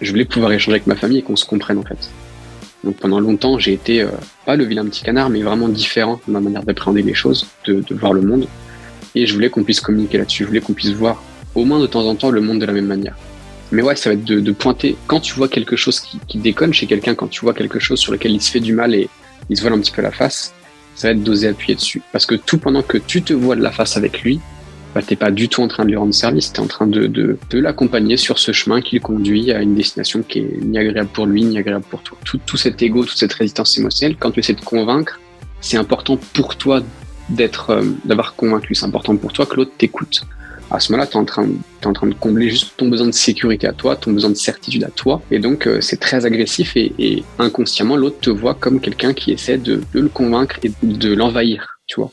je voulais pouvoir échanger avec ma famille et qu'on se comprenne en fait. Donc pendant longtemps, j'ai été euh, pas le vilain petit canard, mais vraiment différent de ma manière d'appréhender les choses, de, de, voir le monde. Et je voulais qu'on puisse communiquer là-dessus. Je voulais qu'on puisse voir au moins de temps en temps le monde de la même manière. Mais ouais, ça va être de, de pointer quand tu vois quelque chose qui, qui déconne chez quelqu'un, quand tu vois quelque chose sur lequel il se fait du mal et il se voile un petit peu la face, ça va être d'oser appuyer dessus. Parce que tout pendant que tu te vois de la face avec lui, bah, t'es pas du tout en train de lui rendre service, t'es en train de, de, de l'accompagner sur ce chemin qui le conduit à une destination qui est ni agréable pour lui, ni agréable pour toi. Tout, tout cet ego, toute cette résistance émotionnelle, quand tu essaies de convaincre, c'est important pour toi d'être, euh, d'avoir convaincu, c'est important pour toi que l'autre t'écoute. À ce moment-là, tu es en, train, es en train de combler juste ton besoin de sécurité à toi, ton besoin de certitude à toi. Et donc, euh, c'est très agressif et, et inconsciemment, l'autre te voit comme quelqu'un qui essaie de, de le convaincre et de l'envahir, tu vois.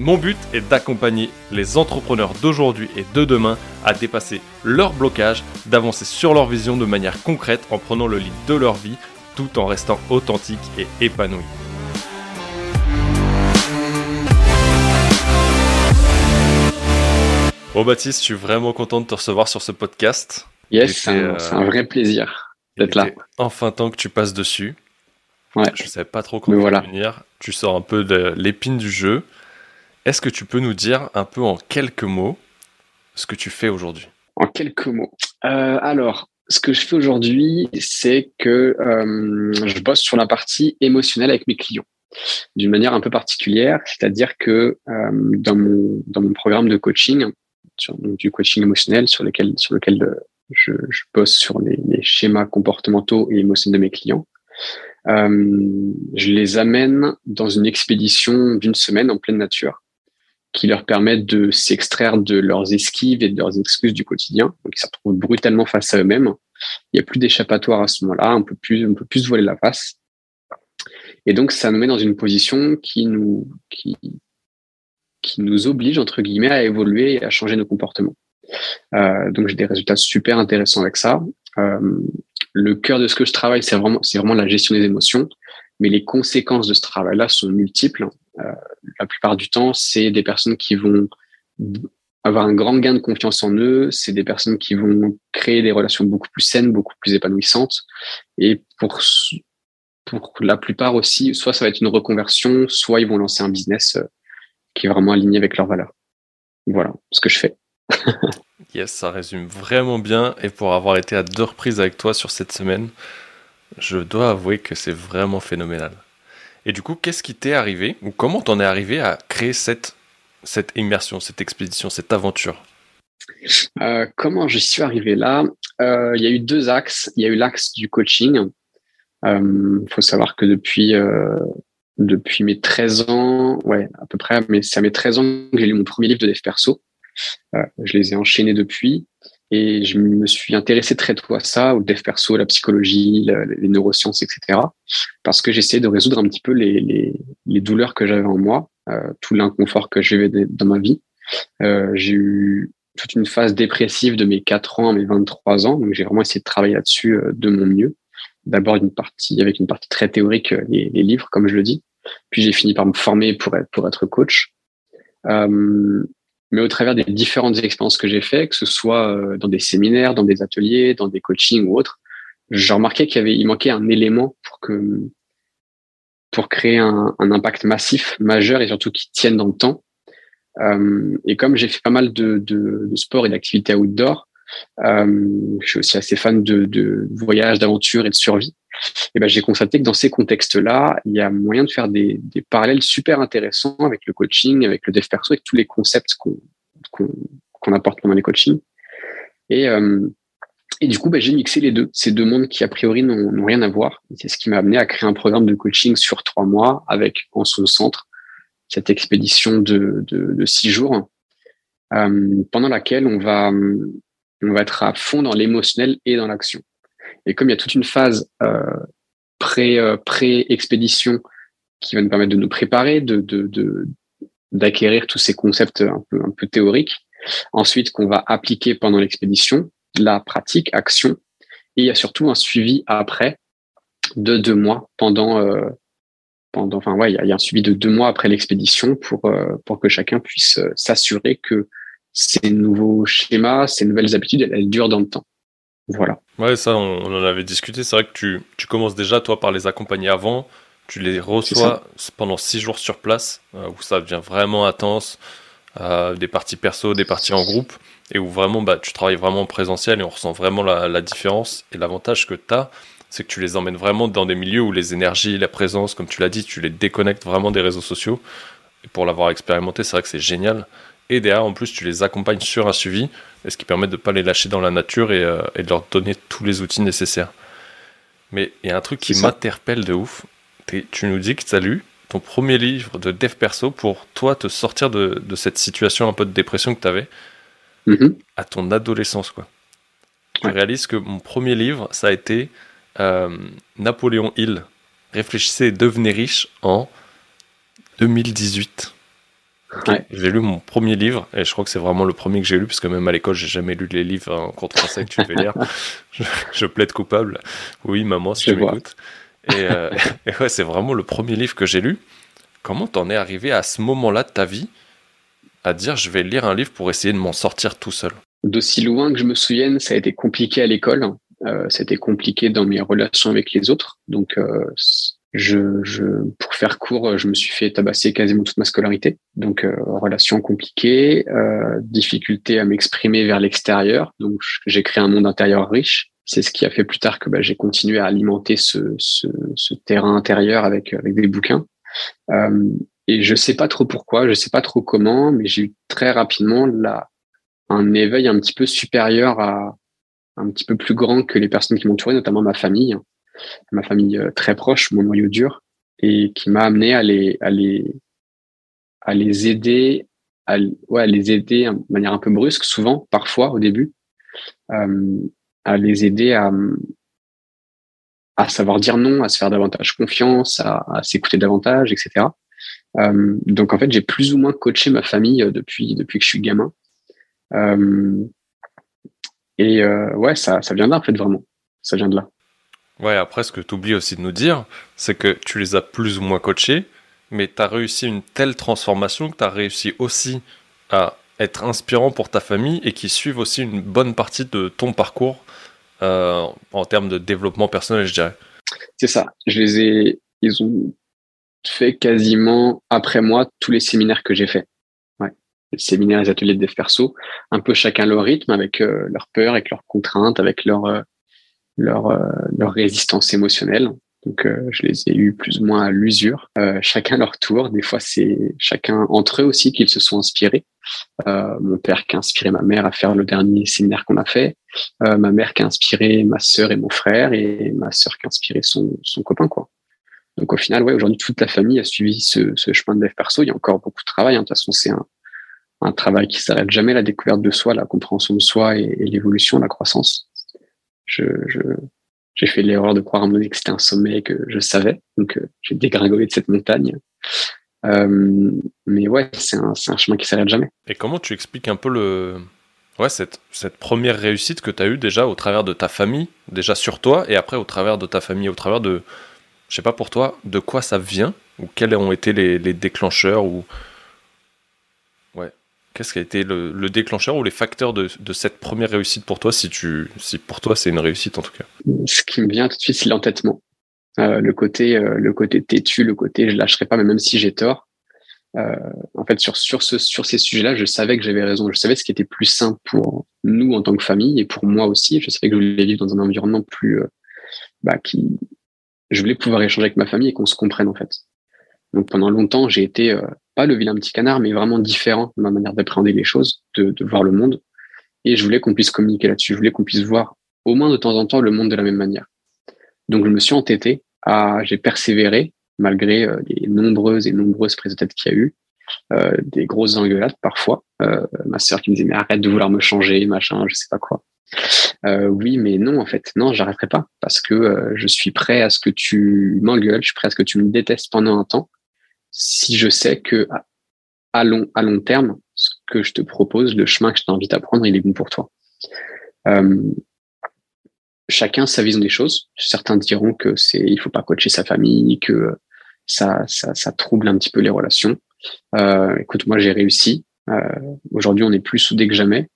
Mon but est d'accompagner les entrepreneurs d'aujourd'hui et de demain à dépasser leurs blocages, d'avancer sur leur vision de manière concrète en prenant le lead de leur vie tout en restant authentique et épanoui. Bon Baptiste, je suis vraiment content de te recevoir sur ce podcast. Yes, c'est un, euh, un, vrai plaisir d'être là. Enfin temps que tu passes dessus. Ouais. Je ne savais pas trop comment voilà. venir. Tu sors un peu de l'épine du jeu. Est-ce que tu peux nous dire un peu en quelques mots ce que tu fais aujourd'hui? En quelques mots. Euh, alors, ce que je fais aujourd'hui, c'est que euh, je bosse sur la partie émotionnelle avec mes clients d'une manière un peu particulière, c'est-à-dire que euh, dans, mon, programme de coaching, du coaching émotionnel sur lequel, je, bosse sur les, schémas comportementaux et émotionnels de mes clients, je les amène dans une expédition d'une semaine en pleine nature qui leur permettent de s'extraire de leurs esquives et de leurs excuses du quotidien. Donc, ils se retrouvent brutalement face à eux-mêmes. Il n'y a plus d'échappatoire à ce moment-là. On peut plus, on peut plus se voiler la face. Et donc, ça nous met dans une position qui nous, qui, qui nous oblige, entre guillemets, à évoluer et à changer nos comportements. Euh, donc, j'ai des résultats super intéressants avec ça. Euh, le cœur de ce que je travaille, c'est vraiment, c'est vraiment la gestion des émotions. Mais les conséquences de ce travail-là sont multiples. Euh, la plupart du temps, c'est des personnes qui vont avoir un grand gain de confiance en eux. C'est des personnes qui vont créer des relations beaucoup plus saines, beaucoup plus épanouissantes. Et pour, pour la plupart aussi, soit ça va être une reconversion, soit ils vont lancer un business euh, qui est vraiment aligné avec leurs valeurs. Voilà ce que je fais. yes, ça résume vraiment bien. Et pour avoir été à deux reprises avec toi sur cette semaine, je dois avouer que c'est vraiment phénoménal. Et du coup, qu'est-ce qui t'est arrivé ou comment t'en es arrivé à créer cette, cette immersion, cette expédition, cette aventure? Euh, Comment je suis arrivé là? Euh, Il y a eu deux axes. Il y a eu l'axe du coaching. Il euh, faut savoir que depuis, depuis mes 13 ans, ouais, à peu près, mais c'est à mes 13 ans que j'ai lu mon premier livre de dev perso. Je les ai enchaînés depuis. Et je me suis intéressé très tôt à ça, au dev perso, la psychologie, les neurosciences, etc. Parce que j'essayais de résoudre un petit peu les, douleurs que j'avais en moi, euh, tout l'inconfort que j'avais dans ma vie. Euh, j'ai eu toute une phase dépressive de mes 4 ans à mes 23 ans, donc j'ai vraiment essayé de travailler là-dessus euh, de mon mieux. D'abord une partie avec une partie très théorique, les, livres, comme je le dis. Puis j'ai fini par me former pour être, coach. Mais au travers des différentes expériences que j'ai fait, que ce soit euh, dans des séminaires, dans des ateliers, dans des coachings ou autres, j'ai remarqué qu'il y avait, il manquait un élément pour que, pour créer un, impact massif, majeur et surtout qui tienne dans le temps. Euh, et comme j'ai fait pas mal de, de, de sport et d'activités outdoor, je suis aussi assez fan de, voyages, d'aventure et de survie. Et ben, j'ai constaté que dans ces contextes-là, il y a moyen de faire des, parallèles super intéressants avec le coaching, avec le dev perso, avec tous les concepts qu'on qu qu apporte pendant les coachings. Et, euh, et du coup, ben, j'ai mixé les deux, ces deux mondes qui a priori n'ont rien à voir. C'est ce qui m'a amené à créer un programme de coaching sur trois mois avec en son centre cette expédition de six jours euh, pendant laquelle on va on va être à fond dans l'émotionnel et dans l'action. Et comme il y a toute une phase euh, pré-expédition qui va nous permettre de nous préparer, de, d'acquérir tous ces concepts un peu, un peu théoriques. Ensuite, qu'on va appliquer pendant l'expédition, la pratique, action. Et il y a surtout un suivi après de deux mois pendant, euh, pendant, enfin ouais, il y, a, un suivi de deux mois après l'expédition pour euh, pour que chacun puisse euh, s'assurer que ces nouveaux schémas, ces nouvelles habitudes, elles, durent dans le temps. Voilà. Ouais, ça, on, on en avait discuté. C'est vrai que tu, tu commences déjà toi par les accompagner avant tu les reçois pendant six jours sur place, euh, où ça devient vraiment intense, euh, des parties perso, des parties en groupe, et où vraiment bah, tu travailles vraiment en présentiel et on ressent vraiment la, différence. Et l'avantage que tu as, c'est que tu les emmènes vraiment dans des milieux où les énergies, la présence, comme tu l'as dit, tu les déconnectes vraiment des réseaux sociaux. Et pour l'avoir expérimenté, c'est vrai que c'est génial. Et derrière, en plus, tu les accompagnes sur un suivi, ce qui permet de ne pas les lâcher dans la nature et, euh, et, de leur donner tous les outils nécessaires. Mais il y a un truc qui m'interpelle de ouf, tu nous dis que tu as lu ton premier livre de dev perso pour toi te sortir de, cette situation un peu de dépression que tu avais mm-hmm. à ton adolescence. Quoi. Tu réalises que mon premier livre, ça a été euh, Napoléon Hill, Réfléchissez et devenez riche en 2018. J'ai lu mon premier livre et je crois que c'est vraiment le premier que j'ai lu parce que même à l'école j'ai jamais lu les livres en cours de français que tu fais lire. je, plaide coupable. Oui maman si je tu m'écoutes. Euh, et, ouais, c'est vraiment le premier livre que j'ai lu. Comment t'en es arrivé à ce moment-là de ta vie à dire je vais lire un livre pour essayer de m'en sortir tout seul? D'aussi loin que je me souvienne, ça a été compliqué à l'école. Euh, été compliqué dans mes relations avec les autres. Donc, euh, je, je, pour faire court, je me suis fait tabasser quasiment toute ma scolarité. Donc, euh, relations compliquées, euh, difficulté à m'exprimer vers l'extérieur. Donc, j'ai créé un monde intérieur riche c'est ce qui a fait plus tard que bah, j'ai continué à alimenter ce, ce, ce, terrain intérieur avec, avec des bouquins. Euh, et je sais pas trop pourquoi, je sais pas trop comment, mais j'ai eu très rapidement là un éveil un petit peu supérieur à un petit peu plus grand que les personnes qui m'entouraient, notamment ma famille, ma famille euh, très proche, mon noyau dur, et qui m'a amené à les, à les, à les aider, à, ouais, à les aider de manière un peu brusque, souvent, parfois au début, euh, à les aider à, à savoir dire non, à se faire davantage confiance, à, s'écouter davantage, etc. Euh, donc en fait, j'ai plus ou moins coaché ma famille euh, depuis depuis que je suis gamin. Euh, et ouais, ça, ça vient de là en fait vraiment. Ça vient de là. Ouais, après ce que tu oublies aussi de nous dire, c'est que tu les as plus ou moins coachés, mais tu as réussi une telle transformation que tu as réussi aussi à être inspirant pour ta famille et qui suivent aussi une bonne partie de ton parcours euh, en termes de développement personnel, je dirais. C'est ça. Je les ai, ils ont fait quasiment après moi tous les séminaires que j'ai faits. Ouais. Les séminaires, les ateliers de dev perso, un peu chacun leur rythme, avec euh, leurs peurs, avec leurs contraintes, avec leur euh, leur leur résistance émotionnelle. Donc, je les ai eus plus ou moins à l'usure, chacun leur tour. Des fois, c'est chacun entre eux aussi qu'ils se sont inspirés. Euh, mon père qui a inspiré ma mère à faire le dernier séminaire qu'on a fait, euh, ma mère qui a inspiré ma sœur et mon frère, et ma sœur qui a inspiré son, son copain, quoi. Donc au final, ouais, aujourd'hui toute la famille a suivi ce, ce chemin de dev perso. Il y a encore beaucoup de travail. Hein. De toute façon, c'est un, un travail qui s'arrête jamais. La découverte de soi, la compréhension de soi et, l'évolution, la croissance. Je, j'ai fait l'erreur de croire à un moment que c'était un sommet que je savais. Donc euh, j'ai dégringolé de cette montagne. Euh, mais ouais, c'est un, un, chemin qui s'arrête jamais. Et comment tu expliques un peu le, ouais, cette, cette première réussite que tu as eue déjà au travers de ta famille, déjà sur toi, et après au travers de ta famille, au travers de, je sais pas pour toi, de quoi ça vient, ou quels ont été les, les déclencheurs, ou. Qu'est-ce qui a été le, le, déclencheur ou les facteurs de, cette première réussite pour toi, si, pour toi c'est une réussite en tout cas? Ce qui me vient tout de suite, c'est l'entêtement. Euh, le côté euh, le côté têtu, le côté je lâcherai pas, mais même si j'ai tort. Euh, en fait, sur sur ce sur ces sujets-là, je savais que j'avais raison. Je savais ce qui était plus simple pour nous en tant que famille et pour moi aussi. Je savais que je voulais vivre dans un environnement plus bah, qui je voulais pouvoir échanger avec ma famille et qu'on se comprenne en fait. Donc pendant longtemps, j'ai été pas le vilain petit canard, mais vraiment différent de ma manière d'appréhender les choses, de, voir le monde. Et je voulais qu'on puisse communiquer là-dessus. Je voulais qu'on puisse voir au moins de temps en temps le monde de la même manière. Donc je me suis entêté, à, j'ai persévéré malgré euh, les nombreuses et nombreuses prises de tête qu'il y a eu, euh, des grosses engueulades parfois. Euh, ma sœur qui me disait mais arrête de vouloir me changer, machin, je sais pas quoi. oui, mais non, en fait, non, j'arrêterai pas parce que je suis prêt à ce que tu m'engueules, je suis prêt à ce que tu me détestes pendant un temps. Si je sais que à long, à long terme, ce que je te propose, le chemin que je t'invite à prendre, il est bon pour toi. Euh, chacun sa vision des choses. Certains diront que c'est, il faut pas coacher sa famille, que ça, ça, ça trouble un petit peu les relations. Euh, écoute, moi j'ai réussi. Euh, aujourd'hui, on est plus soudés que jamais.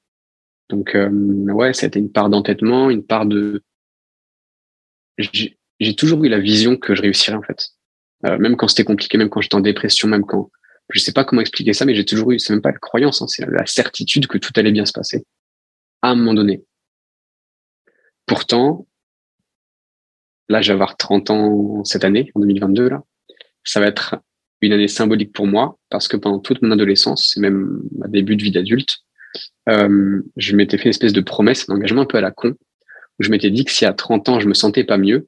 Donc ouais, ça a été une part d'entêtement, une part de. J'ai toujours eu la vision que je réussirais en fait. Euh, même quand c'était compliqué, même quand j'étais en dépression, même quand je sais pas comment expliquer ça, mais j'ai toujours eu, c'est même pas la croyance, hein, c'est la certitude que tout allait bien se passer à un moment donné. Pourtant, là, je vais avoir 30 ans cette année, en 2022, là. Ça va être une année symbolique pour moi parce que pendant toute mon adolescence, et même ma début de vie d'adulte, euh, je m'étais fait une espèce de promesse, un engagement un peu à la con, où je m'étais dit que si à 30 ans, je me sentais pas mieux,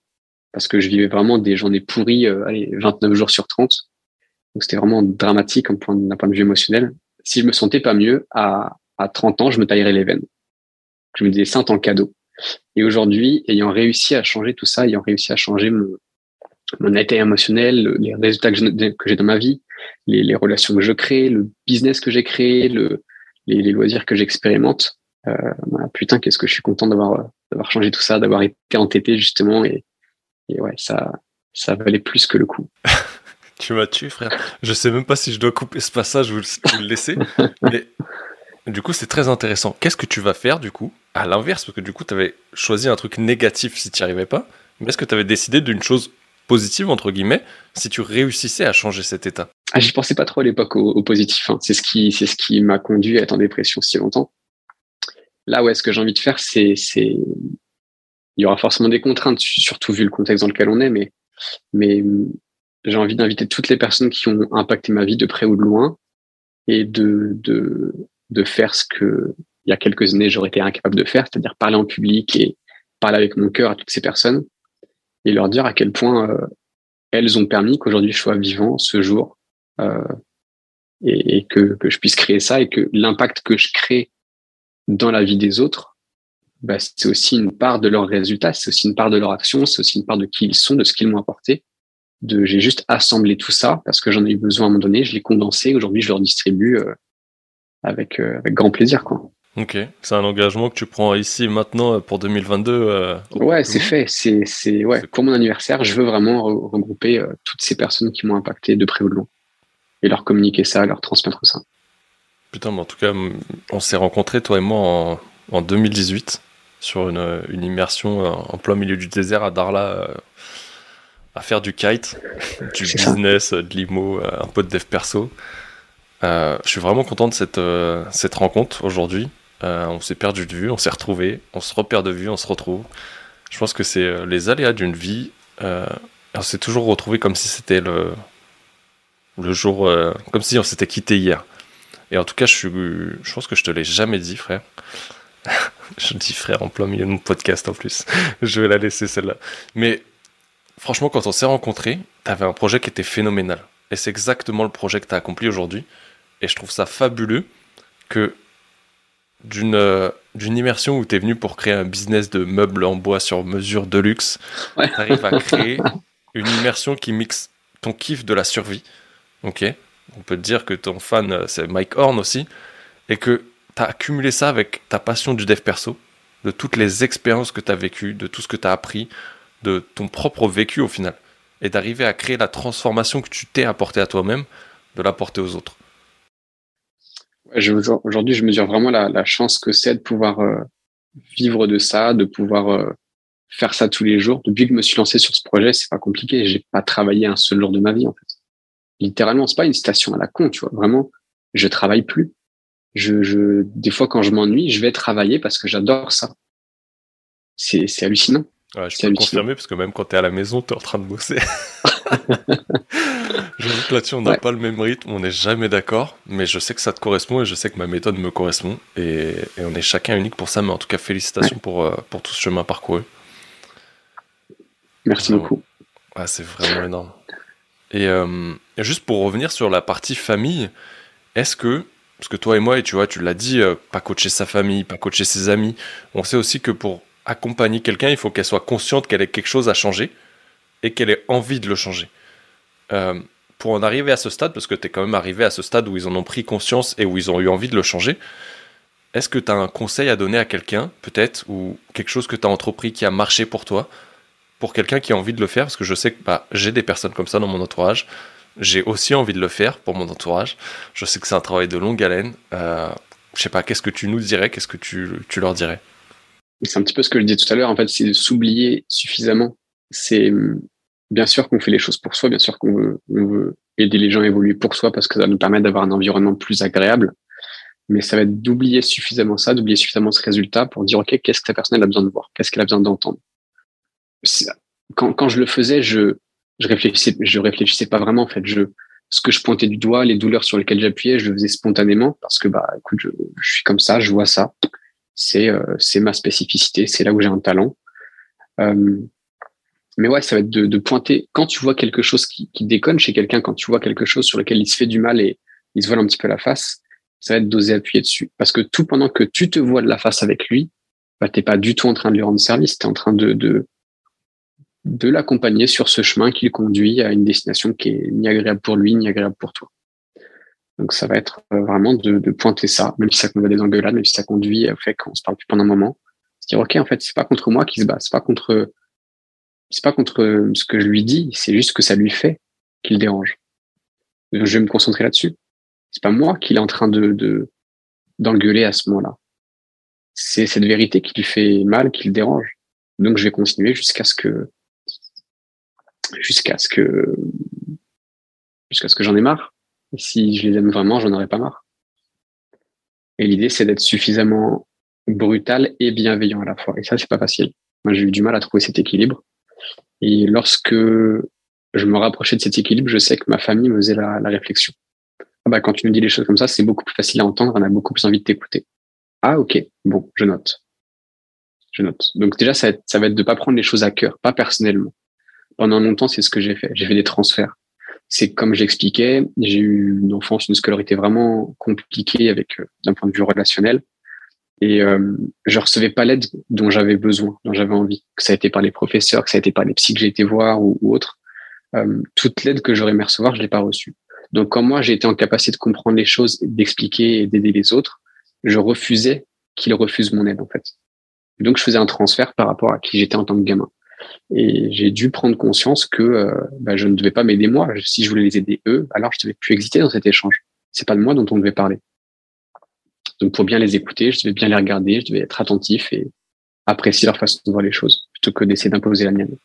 parce que je vivais vraiment des journées pourries, euh, allez, 29 jours sur 30, donc c'était vraiment dramatique d'un point, point, de vue émotionnel. Si je me sentais pas mieux, à, à 30 ans, je me taillerais les veines. Je me disais ça en tant cadeau. Et aujourd'hui, ayant réussi à changer tout ça, ayant réussi à changer mon, mon état émotionnel, les résultats que j'ai dans ma vie, les, les, relations que je crée, le business que j'ai créé, le, les, les, loisirs que j'expérimente, euh, bah, putain, qu'est-ce que je suis content d'avoir d'avoir changé tout ça, d'avoir été entêté justement, et, et ouais, ça ça valait plus que le coup. tu m'as tué, frère. Je sais même pas si je dois couper ce passage ou le laisser, mais du coup, c'est très intéressant. Qu'est-ce que tu vas faire, du coup, à l'inverse? Parce que du coup, tu avais choisi un truc négatif si tu n'y arrivais pas. Mais est-ce que tu avais décidé d'une chose positive, entre guillemets, si tu réussissais à changer cet état? Ah, J'y pensais pas trop à l'époque au, positif. Hein. C'est ce qui, c'est ce qui m'a conduit à être en dépression si longtemps. Là, ouais, ce que j'ai envie de faire, c'est, c'est, il y aura forcément des contraintes, surtout vu le contexte dans lequel on est, mais, j'ai envie d'inviter toutes les personnes qui ont impacté ma vie de près ou de loin et de, faire ce que il y a quelques années j'aurais été incapable de faire, c'est-à-dire parler en public et parler avec mon cœur à toutes ces personnes et leur dire à quel point euh, elles ont permis qu'aujourd'hui je sois vivant ce jour euh, et, que je puisse créer ça et que l'impact que je crée dans la vie des autres, bah, c'est aussi une part de leurs résultats, c'est aussi une part de leur action, c'est aussi une part de qui ils sont, de ce qu'ils m'ont apporté. De, j'ai juste assemblé tout ça parce que j'en ai eu besoin à un moment donné, je l'ai condensé, aujourd'hui je leur distribue euh, avec, euh, avec grand plaisir. Quoi. Ok, c'est un engagement que tu prends ici maintenant euh, pour 2022. Euh, ouais, c'est fait. C'est, c'est ouais. Pour mon anniversaire, je veux vraiment regrouper toutes ces personnes qui m'ont impacté de près ou de loin et leur communiquer ça, leur transmettre ça. Putain, mais en tout cas, on s'est rencontrés toi et moi en, en 2018 sur une, une, immersion en plein milieu du désert à Darla à faire du kite, du business, de l'IMO, un peu de dev perso. Euh, je suis vraiment content de cette, euh, cette rencontre aujourd'hui. Euh, on s'est perdu de vue, on s'est retrouvé, on se repère de vue, on se retrouve. Je pense que c'est les aléas d'une vie. on s'est toujours retrouvé comme si c'était le, le jour, comme si on s'était quitté hier. Et en tout cas, je, suis, je pense que je te l'ai jamais dit, frère. je dis frère en plein milieu de mon podcast en plus. je vais la laisser celle-là. Mais franchement, quand on s'est rencontrés, t'avais un projet qui était phénoménal. Et c'est exactement le projet que tu as accompli aujourd'hui. Et je trouve ça fabuleux que d'une euh, d'une immersion où tu es venu pour créer un business de meubles en bois sur mesure de luxe, tu arrives à créer une immersion qui mixe ton kiff de la survie. Ok? On peut te dire que ton fan, euh, c'est Mike Horn aussi. Et que tu as accumulé ça avec ta passion du dev perso, de toutes les expériences que tu as vécues, de tout ce que tu as appris, de ton propre vécu au final. Et d'arriver à créer la transformation que tu t'es apportée à toi-même, de l'apporter aux autres. Aujourd'hui, je mesure vraiment la, chance que c'est de pouvoir euh, vivre de ça, de pouvoir euh, faire ça tous les jours. Depuis que je me suis lancé sur ce projet, c'est pas compliqué. J'ai pas travaillé un seul jour de ma vie, en fait. Littéralement, c'est pas une station à la con, tu vois. Vraiment, je travaille plus. Je, je, des fois, quand je m'ennuie, je vais travailler parce que j'adore ça. C'est, hallucinant. Ouais, je peux le confirmer parce que même quand tu es à la maison, tu es en train de bosser. je que là-dessus, on n'a pas le même rythme, on n'est jamais d'accord, mais je sais que ça te correspond et je sais que ma méthode me correspond et, on est chacun unique pour ça, mais en tout cas, félicitations pour, euh, pour tout ce chemin parcouru. Merci beaucoup. c'est vraiment énorme. Et, euh, et, juste pour revenir sur la partie famille, est-ce que parce que toi et moi, et tu vois, tu l'as dit, euh, pas coacher sa famille, pas coacher ses amis. On sait aussi que pour accompagner quelqu'un, il faut qu'elle soit consciente qu'elle ait quelque chose à changer et qu'elle ait envie de le changer. Euh, pour en arriver à ce stade, parce que tu es quand même arrivé à ce stade où ils en ont pris conscience et où ils ont eu envie de le changer, est-ce que tu as un conseil à donner à quelqu'un, peut-être, ou quelque chose que tu as entrepris qui a marché pour toi, pour quelqu'un qui a envie de le faire? Parce que je sais que bah, j'ai des personnes comme ça dans mon entourage. J'ai aussi envie de le faire pour mon entourage. Je sais que c'est un travail de longue haleine. Euh, je sais pas, qu'est-ce que tu nous dirais? Qu'est-ce que tu, tu leur dirais? C'est un petit peu ce que je disais tout à l'heure. En fait, c'est de s'oublier suffisamment. C'est bien sûr qu'on fait les choses pour soi, bien sûr qu'on veut, aider les gens à évoluer pour soi parce que ça nous permet d'avoir un environnement plus agréable. Mais ça va être d'oublier suffisamment ça, d'oublier suffisamment ce résultat pour dire, OK, qu'est-ce que la personne a besoin de voir? Qu'est-ce qu'elle a besoin d'entendre? Quand, quand je le faisais, je, je réfléchissais, je réfléchissais pas vraiment, en fait. Je, ce que je pointais du doigt, les douleurs sur lesquelles j'appuyais, je le faisais spontanément parce que, bah, écoute, je, suis comme ça, je vois ça. C'est, euh, c'est ma spécificité, c'est là où j'ai un talent. Euh, mais ouais, ça va être de, de, pointer quand tu vois quelque chose qui, qui déconne chez quelqu'un, quand tu vois quelque chose sur lequel il se fait du mal et il se voile un petit peu la face, ça va être d'oser appuyer dessus. Parce que tout pendant que tu te vois de la face avec lui, bah, t'es pas du tout en train de lui rendre service, t'es en train de, de, de l'accompagner sur ce chemin qu'il conduit à une destination qui est ni agréable pour lui, ni agréable pour toi. Donc ça va être euh, vraiment de, de pointer ça, même si ça conduit à des engueulades, même si ça conduit au fait qu'on se parle plus pendant un moment. Se dire, OK, en fait, c'est pas contre moi qui se bat, c'est pas contre c'est pas contre ce que je lui dis, c'est juste que ça lui fait qu'il dérange. je vais me concentrer là-dessus. C'est pas moi qui est en train de d'engueuler à ce moment-là. C'est cette vérité qui lui fait mal, qui le dérange. Donc je vais continuer jusqu'à ce que jusqu'à ce que jusqu'à ce que j'en ai marre. Et si je les aime vraiment, j'en aurai pas marre. Et l'idée, c'est d'être suffisamment brutal et bienveillant à la fois. Et ça, c'est pas facile. Moi, j'ai eu du mal à trouver cet équilibre. Et lorsque je me rapprochais de cet équilibre, je sais que ma famille me faisait la, réflexion. Ah bah, quand tu nous dis les choses comme ça, c'est beaucoup plus facile à entendre, on a beaucoup plus envie de t'écouter. Ah, ok, bon, je note. Je note. Donc déjà, ça, ça va être de pas prendre les choses à cœur, pas personnellement. Pendant longtemps, c'est ce que j'ai fait. J'ai fait des transferts. C'est comme j'expliquais, j'ai eu une enfance, une scolarité vraiment compliquée avec euh, d'un point de vue relationnel et euh, je recevais pas l'aide dont j'avais besoin, dont j'avais envie, que ça a été par les professeurs, que ça a été par les psys que j'ai été voir ou, ou autre. Euh, toute l'aide que j'aurais aimé recevoir, je l'ai pas reçue. Donc quand moi j'ai été en capacité de comprendre les choses, d'expliquer et d'aider les autres, je refusais qu'ils refusent mon aide en fait. donc je faisais un transfert par rapport à qui j'étais en tant que gamin. Et j'ai dû prendre conscience que euh, bah, je ne devais pas m'aider moi. Si je voulais les aider eux, alors je devais plus exister dans cet échange. C'est pas de moi dont on devait parler. Donc pour bien les écouter, je devais bien les regarder, je devais être attentif et apprécier leur façon de voir les choses plutôt que d'essayer d'imposer la mienne.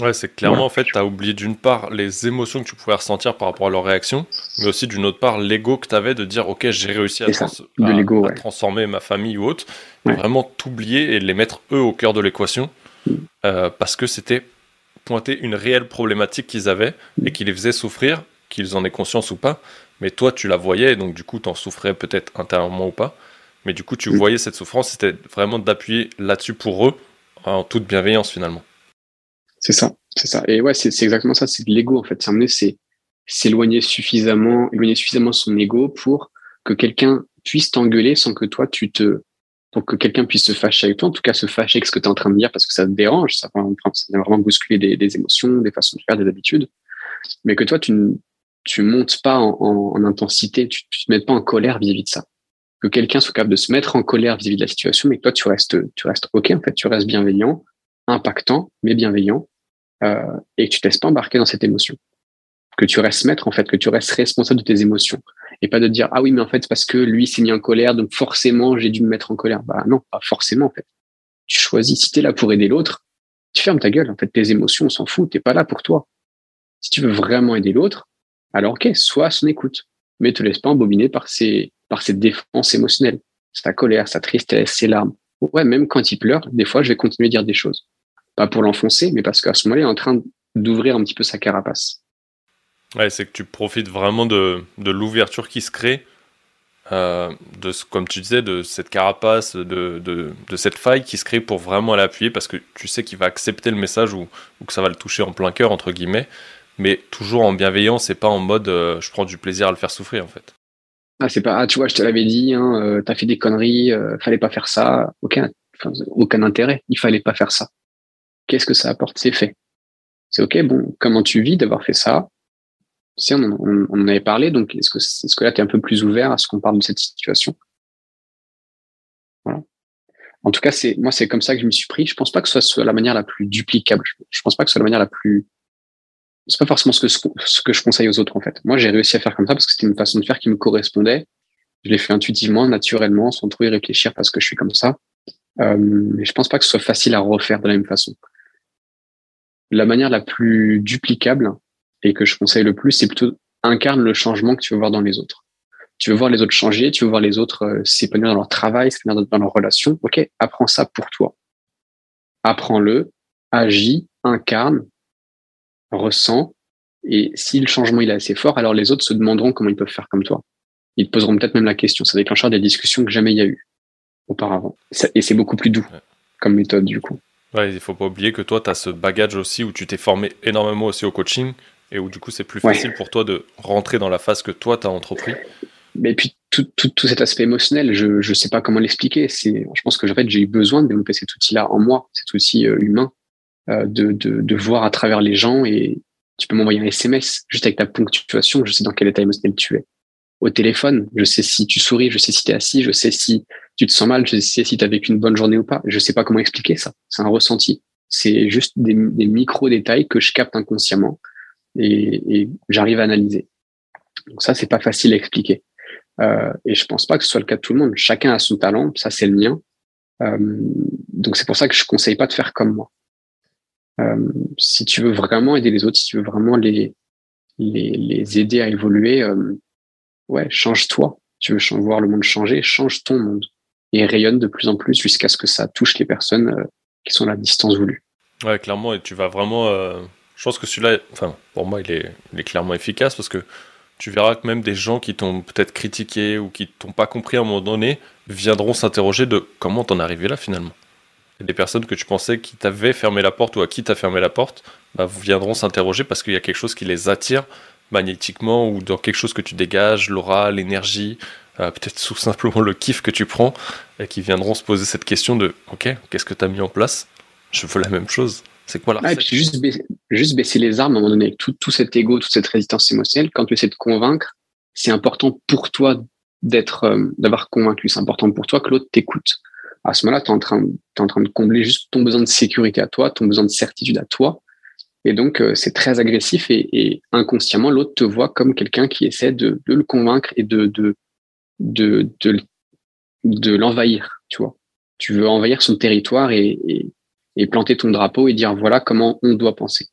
Ouais, c'est clairement en fait, tu as oublié d'une part les émotions que tu pouvais ressentir par rapport à leur réaction, mais aussi d'une autre part l'ego que tu avais de dire ok, j'ai réussi à, transformer ma famille ou autre, vraiment t'oublier et les mettre eux au cœur de l'équation. Euh, parce que c'était pointer une réelle problématique qu'ils avaient et qui les faisait souffrir, qu'ils en aient conscience ou pas, mais toi tu la voyais, donc du coup tu en souffrais peut-être intérieurement ou pas. Mais du coup tu voyais cette souffrance, c'était vraiment d'appuyer là-dessus pour eux, en toute bienveillance finalement. C'est ça, c'est ça. Et ouais, c'est exactement ça, c'est de l'ego en fait. C'est s'éloigner suffisamment, éloigner suffisamment son ego pour que quelqu'un puisse t'engueuler sans que toi tu te pour que quelqu'un puisse se fâcher avec toi, en tout cas se fâcher avec ce que tu es en train de dire parce que ça te dérange, ça va vraiment bousculer des, émotions, des façons de faire, des habitudes, mais que toi tu, tu montes pas en, en, intensité, tu, tu te mets pas en colère vis-à-vis de ça. Que quelqu'un soit capable de se mettre en colère vis-à-vis de la situation, mais que toi tu restes, tu restes ok en fait, tu restes bienveillant, impactant, mais bienveillant, euh, et que tu te laisses pas embarquer dans cette émotion. Que tu restes maître en fait, que tu restes responsable de tes émotions, et pas de dire ah oui mais en fait parce que lui s'est mis en colère, donc forcément j'ai dû me mettre en colère. Bah non, pas forcément en fait. Tu choisis. Si t'es là pour aider l'autre, tu fermes ta gueule. En fait, tes émotions, on s'en fout. T'es pas là pour toi. Si tu veux vraiment aider l'autre, alors ok, sois à son écoute, mais te laisse pas embobiner par ces par cette défense émotionnelle, sa colère, sa tristesse, ses larmes. Ouais, même quand il pleure, des fois, je vais continuer à dire des choses. Pas pour l'enfoncer, mais parce qu'à ce moment-là, il est en train d'ouvrir un petit peu sa carapace. Ouais, c'est que tu profites vraiment de, de l'ouverture qui se crée, euh, de, comme tu disais, de cette carapace, de, de, de cette faille qui se crée pour vraiment l'appuyer, parce que tu sais qu'il va accepter le message ou, ou, que ça va le toucher en plein cœur, entre guillemets, mais toujours en bienveillance et pas en mode euh, je prends du plaisir à le faire souffrir en fait. Ah, c'est pas, ah, tu vois, je te l'avais dit, hein, euh, t'as fait des conneries, euh, fallait pas faire ça. Aucun, aucun intérêt. Il fallait pas faire ça. Qu'est-ce que ça apporte? C'est fait. C'est ok, bon, comment tu vis d'avoir fait ça? Si on, on, en avait parlé, donc est-ce que, est-ce que là, tu es un peu plus ouvert à ce qu'on parle de cette situation? Voilà. En tout cas, c'est, moi, c'est comme ça que je me suis pris. Je pense pas que ce soit la manière la plus duplicable. Je pense pas que ce soit la manière la plus c'est pas forcément ce que, ce que je conseille aux autres en fait. Moi, j'ai réussi à faire comme ça parce que c'était une façon de faire qui me correspondait. Je l'ai fait intuitivement, naturellement, sans trop y réfléchir parce que je suis comme ça. Euh, mais je pense pas que ce soit facile à refaire de la même façon. La manière la plus duplicable et que je conseille le plus, c'est plutôt incarne le changement que tu veux voir dans les autres. Tu veux voir les autres changer, tu veux voir les autres euh, s'épanouir dans leur travail, s'épanouir dans leurs relations. Ok, apprends ça pour toi. Apprends-le, agis, incarne, ressent. Et si le changement il est assez fort, alors les autres se demanderont comment ils peuvent faire comme toi. Ils te poseront peut-être même la question. Ça déclenchera des discussions que jamais il y a eu auparavant. Et c'est beaucoup plus doux comme méthode du coup. Ouais, il faut pas oublier que toi, tu as ce bagage aussi où tu t'es formé énormément aussi au coaching et où du coup c'est plus facile pour toi de rentrer dans la phase que toi tu as entrepris. Mais puis tout, tout, tout, cet aspect émotionnel, je ne sais pas comment l'expliquer. C'est, je pense que en fait, j'ai eu besoin de développer cet outil-là en moi, cet outil euh, humain, euh, de, de, de, voir à travers les gens et tu peux m'envoyer un SMS juste avec ta ponctuation, je sais dans quel état émotionnel tu es. Au téléphone, je sais si tu souris, je sais si tu es assis, je sais si tu te sens mal, je sais si tu as vécu une bonne journée ou pas. Je sais pas comment expliquer ça. C'est un ressenti. C'est juste des, des micro-détails que je capte inconsciemment et, et j'arrive à analyser. Donc ça, c'est pas facile à expliquer. Euh, et je pense pas que ce soit le cas de tout le monde. Chacun a son talent, ça c'est le mien. Euh, donc c'est pour ça que je conseille pas de faire comme moi. Euh, si tu veux vraiment aider les autres, si tu veux vraiment les, les, les aider à évoluer, euh, ouais, change-toi. Tu veux voir le monde changer, change ton monde et rayonne de plus en plus jusqu'à ce que ça touche les personnes euh, qui sont à la distance voulue. Ouais, clairement, et tu vas vraiment. Je pense que celui-là, enfin, pour moi, il est, clairement efficace parce que tu verras que même des gens qui t'ont peut-être critiqué ou qui t'ont pas compris à un moment donné viendront s'interroger de comment t'en es arrivé là finalement des personnes que tu pensais qui t'avaient fermé la porte ou à qui t'as fermé la porte bah, viendront s'interroger parce qu'il y a quelque chose qui les attire magnétiquement ou dans quelque chose que tu dégages, l'aura, l'énergie, euh, peut-être tout simplement le kiff que tu prends, et qui viendront se poser cette question de Ok, qu'est-ce que tu as mis en place? Je veux la même chose. C'est quoi la juste, baisser, juste baisser les armes à un moment donné, tout, tout cet ego, toute cette résistance émotionnelle, quand tu essaies de convaincre, c'est important pour toi d'être, euh, d'avoir convaincu. C'est important pour toi que l'autre t'écoute à ce moment-là, tu es, en train, en train de combler juste ton besoin de sécurité à toi, ton besoin de certitude à toi. Et donc, euh, c'est très agressif et, et inconsciemment, l'autre te voit comme quelqu'un qui essaie de, de, le convaincre et de, de, de, de, de l'envahir, tu vois. Tu veux envahir son territoire et, et, et, planter ton drapeau et dire voilà comment on doit penser.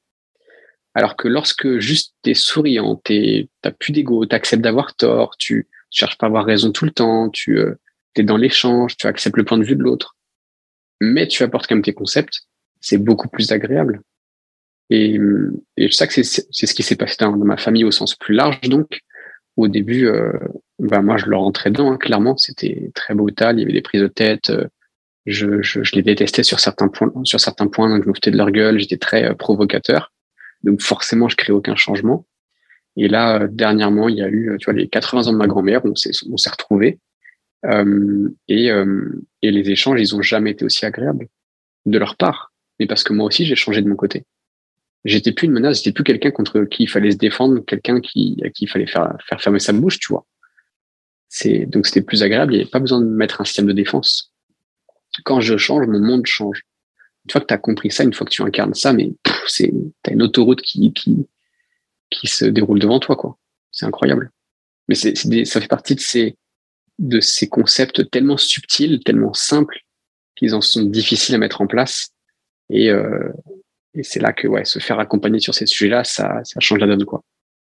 Alors que lorsque juste t'es souriant, t'as plus d'ego, t'acceptes d'avoir tort, tu, cherches pas à avoir raison tout le temps, tu, euh, es dans l'échange, tu acceptes le point de vue de l'autre, mais tu apportes quand même tes concepts, c'est beaucoup plus agréable. Et, et je sais que c'est ce qui s'est passé dans, ma famille au sens plus large. Donc, au début, euh, ben moi, je leur rentrais dedans, hein, clairement. C'était très brutal. Il y avait des prises de tête. Euh, je, je, je, les détestais sur certains points. Sur certains points, donc je me foutais de leur gueule. J'étais très euh, provocateur. Donc, forcément, je crée aucun changement. Et là, dernièrement, il y a eu, tu vois, les 80 ans de ma grand-mère. On s'est, on s'est retrouvés. Euh, et, euh, et les échanges, ils ont jamais été aussi agréables de leur part. Mais parce que moi aussi, j'ai changé de mon côté. J'étais plus une menace, j'étais plus quelqu'un contre qui il fallait se défendre, quelqu'un qui, à qui il fallait faire, faire fermer sa bouche, tu vois. C'est, donc c'était plus agréable, il n'y avait pas besoin de mettre un système de défense. Quand je change, mon monde change. Une fois que tu as compris ça, une fois que tu incarnes ça, mais c'est, t'as une autoroute qui, qui, qui se déroule devant toi, quoi. C'est incroyable. Mais c'est, ça fait partie de ces, de ces concepts tellement subtils, tellement simples, qu'ils en sont difficiles à mettre en place. Et, euh, et c'est là que ouais, se faire accompagner sur ces sujets-là, ça, ça change la donne. Quoi.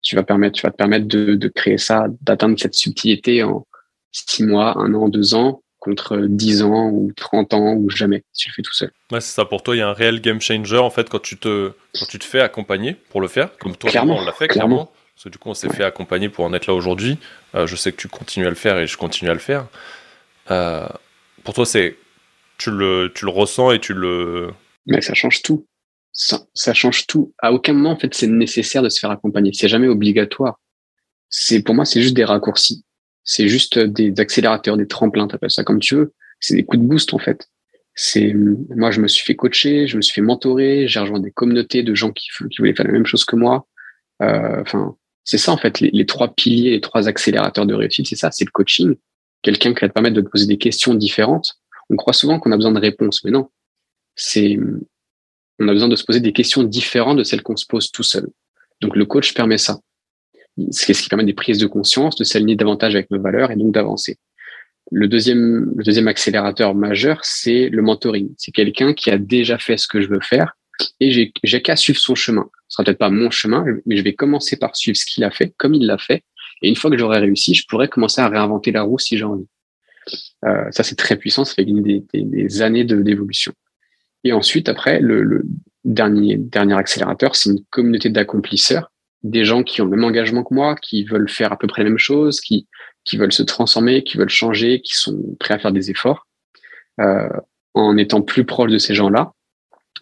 Tu, vas permettre, tu vas te permettre de, de créer ça, d'atteindre cette subtilité en six mois, un an, deux ans, contre dix ans ou trente ans ou jamais, si tu le fais tout seul. Ouais, c'est ça. Pour toi, il y a un réel game changer en fait quand tu te, quand tu te fais accompagner pour le faire, comme toi, clairement, on l'a fait clairement. Parce que du coup, on s'est fait accompagner pour en être là aujourd'hui. Euh, je sais que tu continues à le faire et je continue à le faire. Euh, pour toi, c'est tu le, tu le ressens et tu le. Mais ça change tout. Ça, ça change tout. À aucun moment, en fait, c'est nécessaire de se faire accompagner. C'est jamais obligatoire. C'est pour moi, c'est juste des raccourcis. C'est juste des accélérateurs, des tremplins, t'appelles ça comme tu veux. C'est des coups de boost en fait. C'est moi, je me suis fait coacher, je me suis fait mentorer, j'ai rejoint des communautés de gens qui, voulaient faire la même chose que moi. Euh, c'est ça en fait les, les, trois piliers, les trois accélérateurs de réussite, c'est ça, c'est le coaching. Quelqu'un qui va te permettre de te poser des questions différentes. On croit souvent qu'on a besoin de réponses, mais non. C'est on a besoin de se poser des questions différentes de celles qu'on se pose tout seul. Donc le coach permet ça. Ce qui permet des prises de conscience, de s'aligner davantage avec nos valeurs et donc d'avancer. Le deuxième, le deuxième accélérateur majeur, c'est le mentoring. C'est quelqu'un qui a déjà fait ce que je veux faire et j'ai qu'à suivre son chemin. Ce sera peut-être pas mon chemin, mais je vais commencer par suivre ce qu'il a fait, comme il l'a fait. Et une fois que j'aurai réussi, je pourrais commencer à réinventer la roue si j'ai envie. Euh, ça, c'est très puissant. Ça fait des, des, des années d'évolution. Et ensuite, après, le, le dernier, dernier accélérateur, c'est une communauté d'accomplisseurs, des gens qui ont le même engagement que moi, qui veulent faire à peu près la même chose, qui, qui veulent se transformer, qui veulent changer, qui sont prêts à faire des efforts. Euh, en étant plus proche de ces gens-là,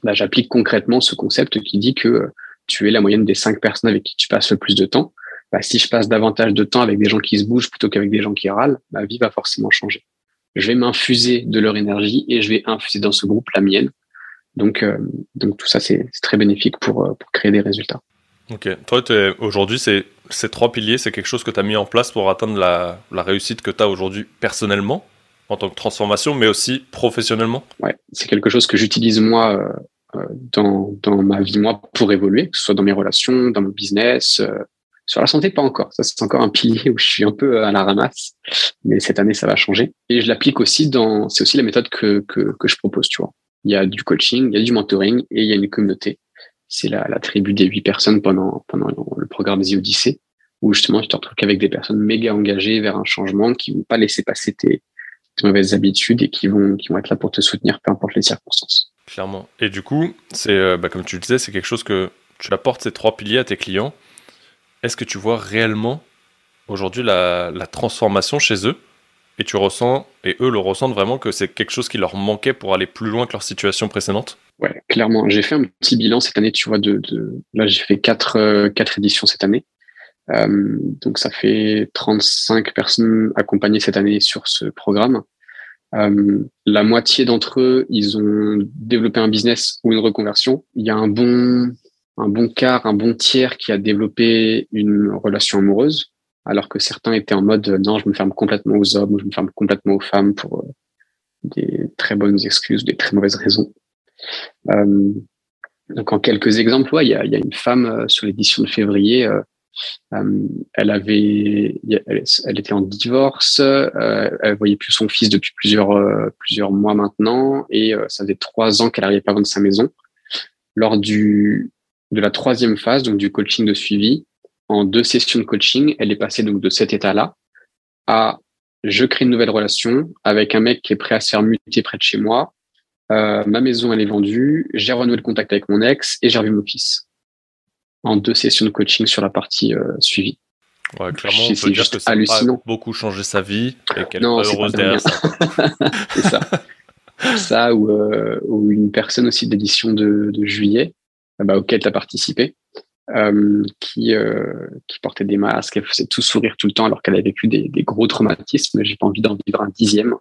bah, j'applique concrètement ce concept qui dit que tu es la moyenne des cinq personnes avec qui tu passes le plus de temps. Bah, si je passe davantage de temps avec des gens qui se bougent plutôt qu'avec des gens qui râlent, ma vie va forcément changer. Je vais m'infuser de leur énergie et je vais infuser dans ce groupe la mienne donc, euh, donc tout ça, c'est très bénéfique pour, euh, pour créer des résultats. Ok. Toi, aujourd'hui, ces trois piliers, c'est quelque chose que tu as mis en place pour atteindre la, réussite que tu as aujourd'hui personnellement, en tant que transformation, mais aussi professionnellement? Ouais, c'est quelque chose que j'utilise moi euh, dans, dans ma vie, moi, pour évoluer, que ce soit dans mes relations, dans mon business. sur la santé, pas encore. Ça, c'est encore un pilier où je suis un peu à la ramasse. Mais cette année, ça va changer. Et je l'applique aussi dans, c'est aussi la méthode que, que je propose, tu vois il y a du coaching, il y a du mentoring et il y a une communauté. C'est la, tribu des huit personnes pendant, le programme The Odyssey, où justement tu te retrouves qu'avec des personnes méga engagées vers un changement qui vont pas laisser passer tes, mauvaises habitudes et qui vont, qui vont être là pour te soutenir, peu importe les circonstances. Clairement. Et du coup, c'est euh, bah, comme tu le disais, c'est quelque chose que tu apportes ces trois piliers à tes clients. Est-ce que tu vois réellement aujourd'hui la transformation chez eux? Et tu ressens, et eux le ressentent vraiment, que c'est quelque chose qui leur manquait pour aller plus loin que leur situation précédente Ouais, clairement. J'ai fait un petit bilan cette année, tu vois, de, de... là j'ai fait quatre, euh, quatre éditions cette année. Euh, donc ça fait 35 personnes accompagnées cette année sur ce programme. Euh, la moitié d'entre eux, ils ont développé un business ou une reconversion. Il y a un bon, un bon quart, un bon tiers qui a développé une relation amoureuse alors que certains étaient en mode non, je me ferme complètement aux hommes je me ferme complètement aux femmes pour euh, des très bonnes excuses, des très mauvaises raisons. Euh, donc en quelques exemples, il y, a, y, a, une femme euh, sur l'édition de février, euh, euh elle avait, elle, elle, était en divorce, euh, elle voyait plus son fils depuis plusieurs plusieurs mois maintenant, et ça faisait trois ans qu'elle n'arrivait pas à vendre sa maison. Lors du de la troisième phase, donc du coaching de suivi, en deux sessions de coaching, elle est passée donc de cet état-là à je crée une nouvelle relation avec un mec qui est prêt à se faire muter près de chez moi. Euh, ma maison, elle est vendue. J'ai renoué le contact avec mon ex et j'ai revu mon fils. En deux sessions de coaching sur la partie euh, suivie. Ouais, clairement, on peut dire que ça a beaucoup changé sa vie et qu'elle est heureuse derrière ça. c'est ça. ça ou, euh, ou, une personne aussi d'édition de, de, juillet bah, auquel tu as participé euh, qui, euh, qui portait des masques, elle faisait tout sourire tout le temps alors qu'elle avait vécu des, gros traumatismes. J'ai pas envie d'en vivre un dixième.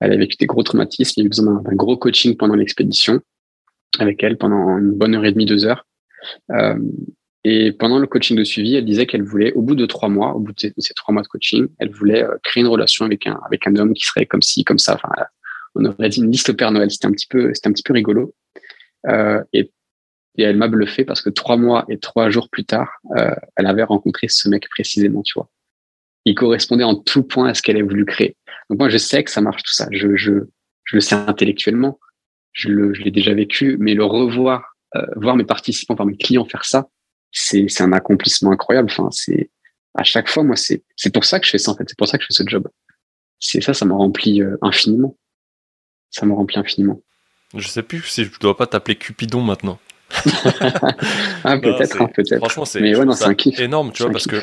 Elle a vécu des gros traumatismes. Il y a eu besoin d'un gros coaching pendant l'expédition avec elle pendant une bonne heure et demie, deux heures. Euh, et pendant le coaching de suivi, elle disait qu'elle voulait, au bout de trois mois, au bout de ces, trois mois de coaching, elle voulait créer une relation avec un avec un homme qui serait comme ci, comme ça. Enfin, on aurait dit une liste au Père Noël. C'était un petit peu, c'était un petit peu rigolo. Et et elle m'a bluffé parce que trois mois et trois jours plus tard, euh, elle avait rencontré ce mec précisément, tu vois. Il correspondait en tout point à ce qu'elle avait voulu créer. Donc moi, je sais que ça marche tout ça. Je, je, je le sais intellectuellement. Je le, je l'ai déjà vécu, mais le revoir, euh, voir mes participants, voir mes clients faire ça, c'est, c'est un accomplissement incroyable. Enfin, c'est à chaque fois, moi, c'est, c'est pour ça que je fais ça en fait. C'est pour ça que je fais ce job. C'est ça, ça me remplit euh, infiniment. Ça me remplit infiniment. Je sais plus si je dois pas t'appeler Cupidon maintenant. ah, peut-être, hein, peut-être. Franchement, c'est énorme, tu vois, parce que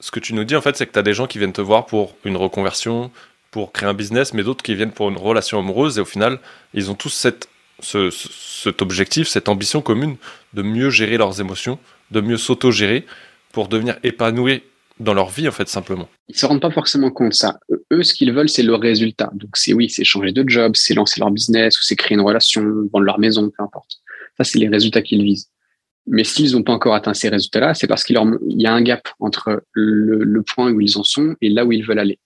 ce que tu nous dis, en fait, c'est que tu as des gens qui viennent te voir pour une reconversion, pour créer un business, mais d'autres qui viennent pour une relation amoureuse, et au final, ils ont tous cette, ce, cet objectif, cette ambition commune de mieux gérer leurs émotions, de mieux s'auto-gérer pour devenir épanouis dans leur vie, en fait, simplement. Ils se rendent pas forcément compte ça. Eux, ce qu'ils veulent, c'est le résultat. Donc, c'est oui, c'est changer de job, c'est lancer leur business, ou c'est créer une relation, vendre leur maison, peu importe. Ça, c'est les résultats qu'ils visent. Mais s'ils n'ont pas encore atteint ces résultats-là, c'est parce qu'il y a un gap entre le, point où ils en sont et là où ils veulent aller.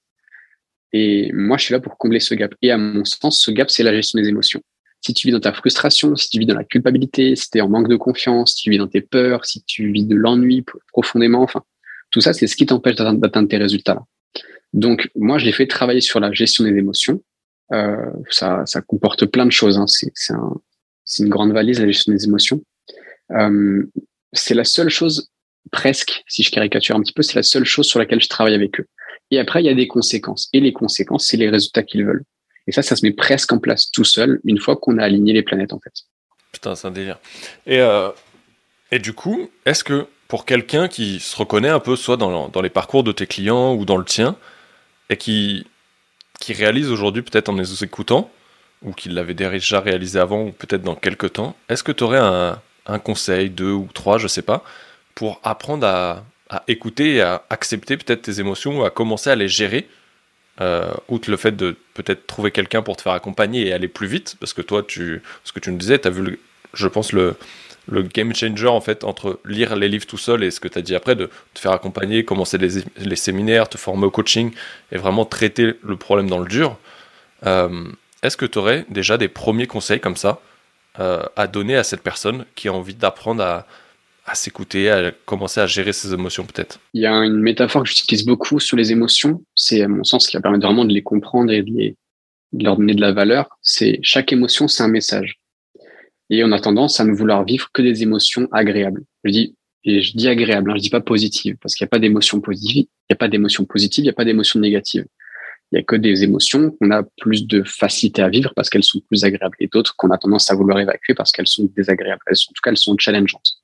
Et moi, je suis là pour combler ce gap. Et à mon sens, ce gap, c'est la gestion des émotions. Si tu vis dans ta frustration, si tu vis dans la culpabilité, si tu es en manque de confiance, si tu vis dans tes peurs, si tu vis de l'ennui profondément, enfin, tout ça, c'est ce qui t'empêche d'atteindre tes résultats-là. Donc, moi, je l'ai fait travailler sur la gestion des émotions. Euh, ça, ça comporte plein de choses. Hein. Une grande valise, la gestion des émotions. Euh, c'est la seule chose, presque, si je caricature un petit peu, c'est la seule chose sur laquelle je travaille avec eux. Et après, il y a des conséquences. Et les conséquences, c'est les résultats qu'ils veulent. Et ça, ça se met presque en place tout seul une fois qu'on a aligné les planètes, en fait. Putain, c'est un délire. Et, euh, et du coup, est-ce que pour quelqu'un qui se reconnaît un peu, soit dans, dans, les parcours de tes clients ou dans le tien, et qui, qui réalise aujourd'hui, peut-être en les écoutant, ou qui l'avait déjà réalisé avant, ou peut-être dans quelques temps, est-ce que tu aurais un, conseil, deux ou trois, je sais pas, pour apprendre à, écouter et à accepter peut-être tes émotions, ou à commencer à les gérer euh, outre le fait de peut-être trouver quelqu'un pour te faire accompagner et aller plus vite, parce que toi, tu, ce que tu me disais, tu as vu, je pense, le, le game changer en fait entre lire les livres tout seul et ce que tu as dit après, de te faire accompagner, commencer les, les, séminaires, te former au coaching et vraiment traiter le problème dans le dur. Euh, est-ce que tu aurais déjà des premiers conseils comme ça euh, à donner à cette personne qui a envie d'apprendre à, s'écouter, à commencer à gérer ses émotions peut-être? Il y a une métaphore que j'utilise beaucoup sur les émotions. C'est à mon sens qui va permettre vraiment de les comprendre et de, leur donner de la valeur. C'est chaque émotion, c'est un message. Et on a tendance à ne vouloir vivre que des émotions agréables. Je dis et je dis agréable, hein, je dis pas positive, parce qu'il n'y a pas d'émotions positives, il n'y a pas d'émotions positives, il n'y a pas d'émotions négatives. Il n'y a que des émotions qu'on a plus de facilité à vivre parce qu'elles sont plus agréables et d'autres qu'on a tendance à vouloir évacuer parce qu'elles sont désagréables. En tout cas, elles sont challengeantes.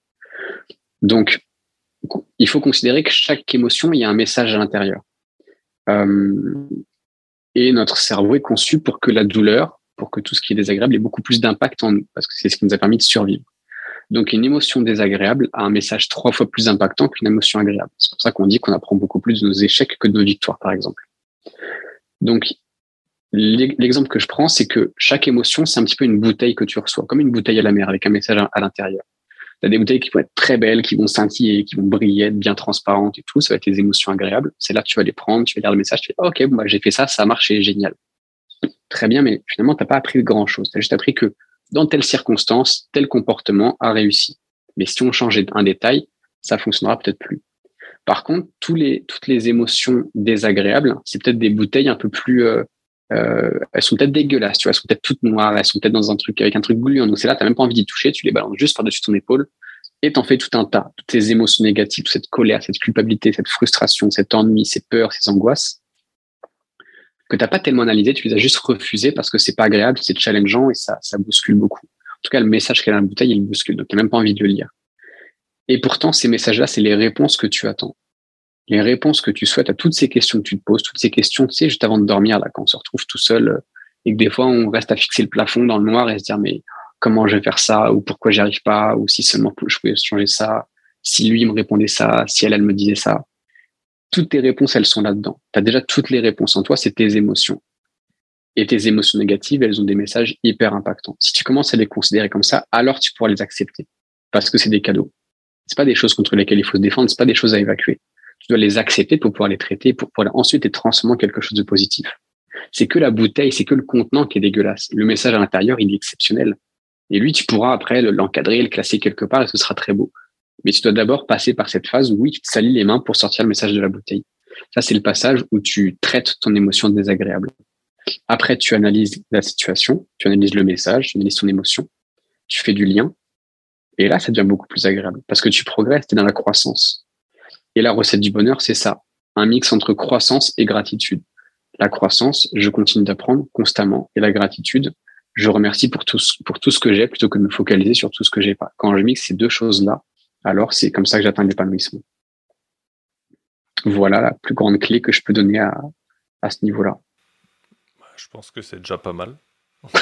Donc, il faut considérer que chaque émotion, il y a un message à l'intérieur. Euh, et notre cerveau est conçu pour que la douleur, pour que tout ce qui est désagréable ait beaucoup plus d'impact en nous, parce que c'est ce qui nous a permis de survivre. Donc, une émotion désagréable a un message trois fois plus impactant qu'une émotion agréable. C'est pour ça qu'on dit qu'on apprend beaucoup plus de nos échecs que de nos victoires, par exemple. Donc, l'exemple que je prends, c'est que chaque émotion, c'est un petit peu une bouteille que tu reçois, comme une bouteille à la mer avec un message à l'intérieur. Tu as des bouteilles qui vont être très belles, qui vont scintiller, qui vont briller, être bien transparentes et tout. Ça va être des émotions agréables. C'est là que tu vas les prendre, tu vas lire le message, tu fais OK, bon, bah, j'ai fait ça, ça a marché, génial. Très bien, mais finalement, tu pas appris grand-chose. Tu juste appris que dans telle circonstance, tel comportement a réussi. Mais si on changeait un détail, ça fonctionnera peut-être plus. Par contre, toutes les émotions désagréables, c'est peut-être des bouteilles un peu plus euh, euh, elles sont peut-être dégueulasses, tu vois, elles sont peut-être toutes noires, elles sont peut-être dans un truc avec un truc gluant. Donc c'est là, t'as même pas envie d'y toucher, tu les balances juste par-dessus ton épaule et t'en fais tout un tas. Toutes ces émotions négatives, cette colère, cette culpabilité, cette frustration, cet ennui, ces peurs, ces angoisses que t'as pas tellement analysé, tu les as juste refusées parce que c'est pas agréable, c'est challengeant et ça, ça bouscule beaucoup. En tout cas, le message qu'elle a dans la bouteille, il bouscule, donc t'as même pas envie de le lire. Et pourtant, ces messages-là, c'est les réponses que tu attends les réponses que tu souhaites à toutes ces questions que tu te poses, toutes ces questions, tu sais, juste avant de dormir, là, quand on se retrouve tout seul euh, et que des fois on reste à fixer le plafond dans le noir et se dire, mais comment je vais faire ça ou pourquoi j'y arrive pas ou si seulement je pouvais changer ça, si lui me répondait ça, si elle, elle me disait ça. Toutes tes réponses, elles sont là-dedans. Tu as déjà toutes les réponses en toi, c'est tes émotions. Et tes émotions négatives, elles ont des messages hyper impactants. Si tu commences à les considérer comme ça, alors tu pourras les accepter parce que c'est des cadeaux. C'est pas des choses contre lesquelles il faut se défendre, c'est pas des choses à évacuer tu dois les accepter pour pouvoir les traiter, pour pouvoir ensuite les transformer en quelque chose de positif. C'est que la bouteille, c'est que le contenant qui est dégueulasse. Le message à l'intérieur, il est exceptionnel. Et lui, tu pourras après l'encadrer, le classer quelque part et ce sera très beau. Mais tu dois d'abord passer par cette phase où oui, tu te salis les mains pour sortir le message de la bouteille. Ça, c'est le passage où tu traites ton émotion désagréable. Après, tu analyses la situation, tu analyses le message, tu analyses ton émotion, tu fais du lien. Et là, ça devient beaucoup plus agréable parce que tu progresses, tu es dans la croissance. Et la recette du bonheur, c'est ça, un mix entre croissance et gratitude. La croissance, je continue d'apprendre constamment, et la gratitude, je remercie pour tout, pour tout ce que j'ai plutôt que de me focaliser sur tout ce que j'ai pas. Quand je mixe ces deux choses-là, alors c'est comme ça que j'atteins l'épanouissement. Voilà la plus grande clé que je peux donner à, à ce niveau-là. Je pense que c'est déjà pas mal.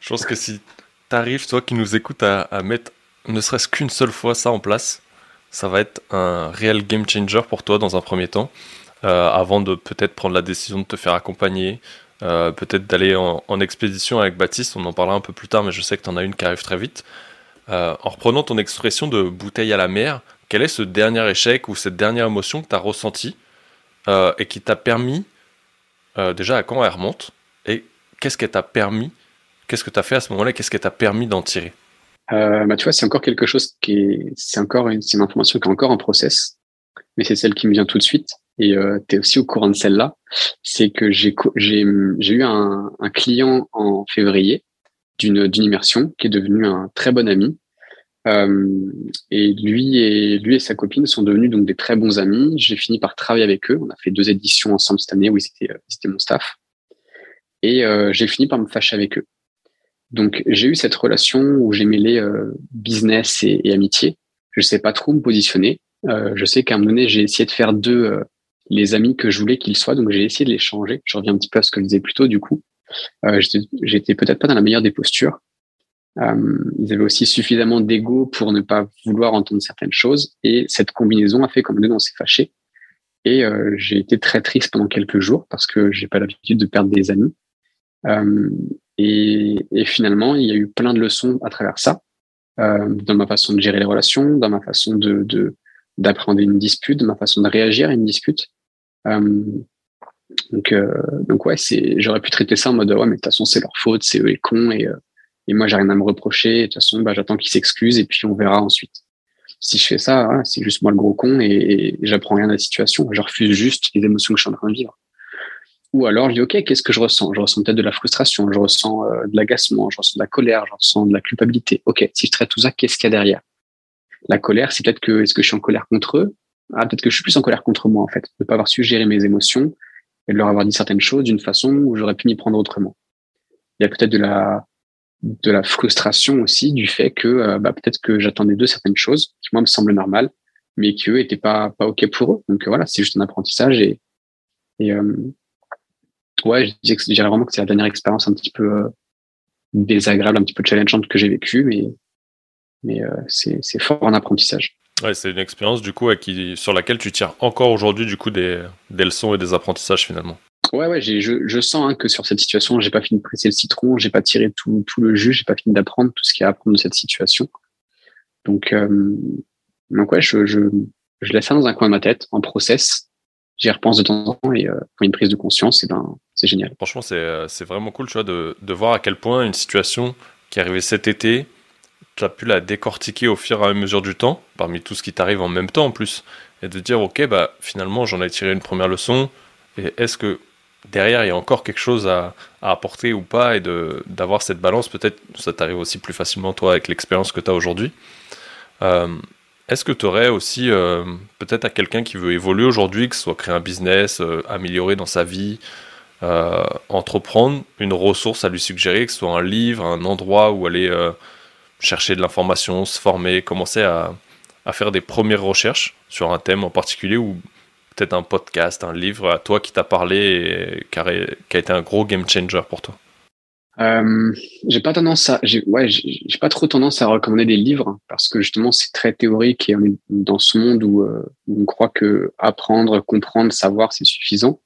je pense que si tu arrives, toi qui nous écoutes, à, mettre ne serait-ce qu'une seule fois ça en place, ça va être un réel game changer pour toi dans un premier temps, euh, avant de peut-être prendre la décision de te faire accompagner, euh, peut-être d'aller en, expédition avec Baptiste, on en parlera un peu plus tard, mais je sais que tu en as une qui arrive très vite. en reprenant ton expression de bouteille à la mer, quel est ce dernier échec ou cette dernière émotion que tu as ressentie et qui t'a permis, déjà à quand elle remonte, et qu'est-ce qu'elle t'a permis, qu'est-ce que tu as fait à ce moment-là, qu'est-ce qu'elle t'a permis d'en tirer? Euh, bah, tu vois, c'est encore quelque chose qui est, c'est encore une, c'est une information qui est encore en process, mais c'est celle qui me vient tout de suite. Et euh, tu es aussi au courant de celle-là. C'est que j'ai, eu un, client en février d'une, d'une immersion qui est devenu un très bon ami. Euh, et lui et lui et sa copine sont devenus donc des très bons amis. J'ai fini par travailler avec eux. On a fait deux éditions ensemble cette année où ils étaient, mon staff. Et j'ai fini par me fâcher avec eux. Donc j'ai eu cette relation où j'ai mêlé euh, business et, amitié. Je sais pas trop me positionner. Euh, je sais qu'à un moment donné, j'ai essayé de faire d'eux euh, les amis que je voulais qu'ils soient. Donc j'ai essayé de les changer. Je reviens un petit peu à ce que je disais plus tôt. Du coup, j'étais peut-être pas dans la meilleure des postures. ils avaient aussi suffisamment d'ego pour ne pas vouloir entendre certaines choses. Et cette combinaison a fait comme nous on s'est fâché. Et j'ai été très triste pendant quelques jours parce que j'ai pas l'habitude de perdre des amis. Et, et, finalement, il y a eu plein de leçons à travers ça, euh, dans ma façon de gérer les relations, dans ma façon de, de d'apprendre une dispute, dans ma façon de réagir à une dispute. Euh, donc, euh, donc ouais, c'est, j'aurais pu traiter ça en mode ouais, mais de toute façon c'est leur faute, c'est eux les cons et, euh, et moi j'ai rien à me reprocher. De toute façon, bah, j'attends qu'ils s'excusent et puis on verra ensuite. Si je fais ça, c'est juste moi le gros con et, et j'apprends rien de la situation. Je refuse juste les émotions que je suis en train de vivre. Ou alors, je dis, OK, qu'est-ce que je ressens? Je ressens peut-être de la frustration, je ressens euh, de l'agacement, je ressens de la colère, je ressens de la culpabilité. OK, si je traite tout ça, qu'est-ce qu'il y a derrière? La colère, c'est peut-être que, est-ce que je suis en colère contre eux? Ah, peut-être que je suis plus en colère contre moi, en fait, de ne pas avoir su gérer mes émotions et de leur avoir dit certaines choses d'une façon où j'aurais pu m'y prendre autrement. Il y a peut-être de la, de la frustration aussi du fait que euh, bah, peut-être que j'attendais d'eux certaines choses qui, moi, me semblent normales, mais qui, eux, étaient pas, pas OK pour eux. Donc voilà, c'est juste un apprentissage et, et euh, ouais, je dirais vraiment que c'est la dernière expérience un petit peu euh, désagréable, un petit peu challengeante que j'ai vécue, mais, mais euh, c'est fort en apprentissage. Ouais, c'est une expérience du coup qui, sur laquelle tu tires encore aujourd'hui du coup des, des, leçons et des apprentissages finalement. Ouais, ouais, je, je sens hein, que sur cette situation, j'ai pas fini de presser le citron, j'ai pas tiré tout, tout le jus, j'ai pas fini d'apprendre tout ce qu'il y a à apprendre de cette situation. Donc, euh, donc ouais, je, je, je laisse ça dans un coin de ma tête, en process, j'y repense de temps en temps et euh, quand une prise de conscience, et ben, génial. Franchement, c'est, euh, c'est vraiment cool tu vois, de, de voir à quel point une situation qui est arrivée cet été, tu as pu la décortiquer au fur et à mesure du temps, parmi tout ce qui t'arrive en même temps en plus, et de dire, ok, bah, finalement, j'en ai tiré une première leçon, et est-ce que derrière, il y a encore quelque chose à, à apporter ou pas, et d'avoir cette balance, peut-être, ça t'arrive aussi plus facilement, toi, avec l'expérience que tu as aujourd'hui. Euh, est-ce que tu aurais aussi, euh, peut-être à quelqu'un qui veut évoluer aujourd'hui, que ce soit créer un business, améliorer dans sa vie, euh, entreprendre, une ressource à lui suggérer, que ce soit un livre, un endroit où aller chercher de l'information, se former, commencer à, faire des premières recherches sur un thème en particulier ou peut-être un podcast, un livre à toi qui t'a parlé et qui a été un gros game changer pour toi euh, j'ai pas tendance à, j'ai, ouais, j'ai pas trop tendance à recommander des livres parce que justement c'est très théorique et on est dans ce monde où, euh, on croit que apprendre, comprendre, savoir c'est suffisant.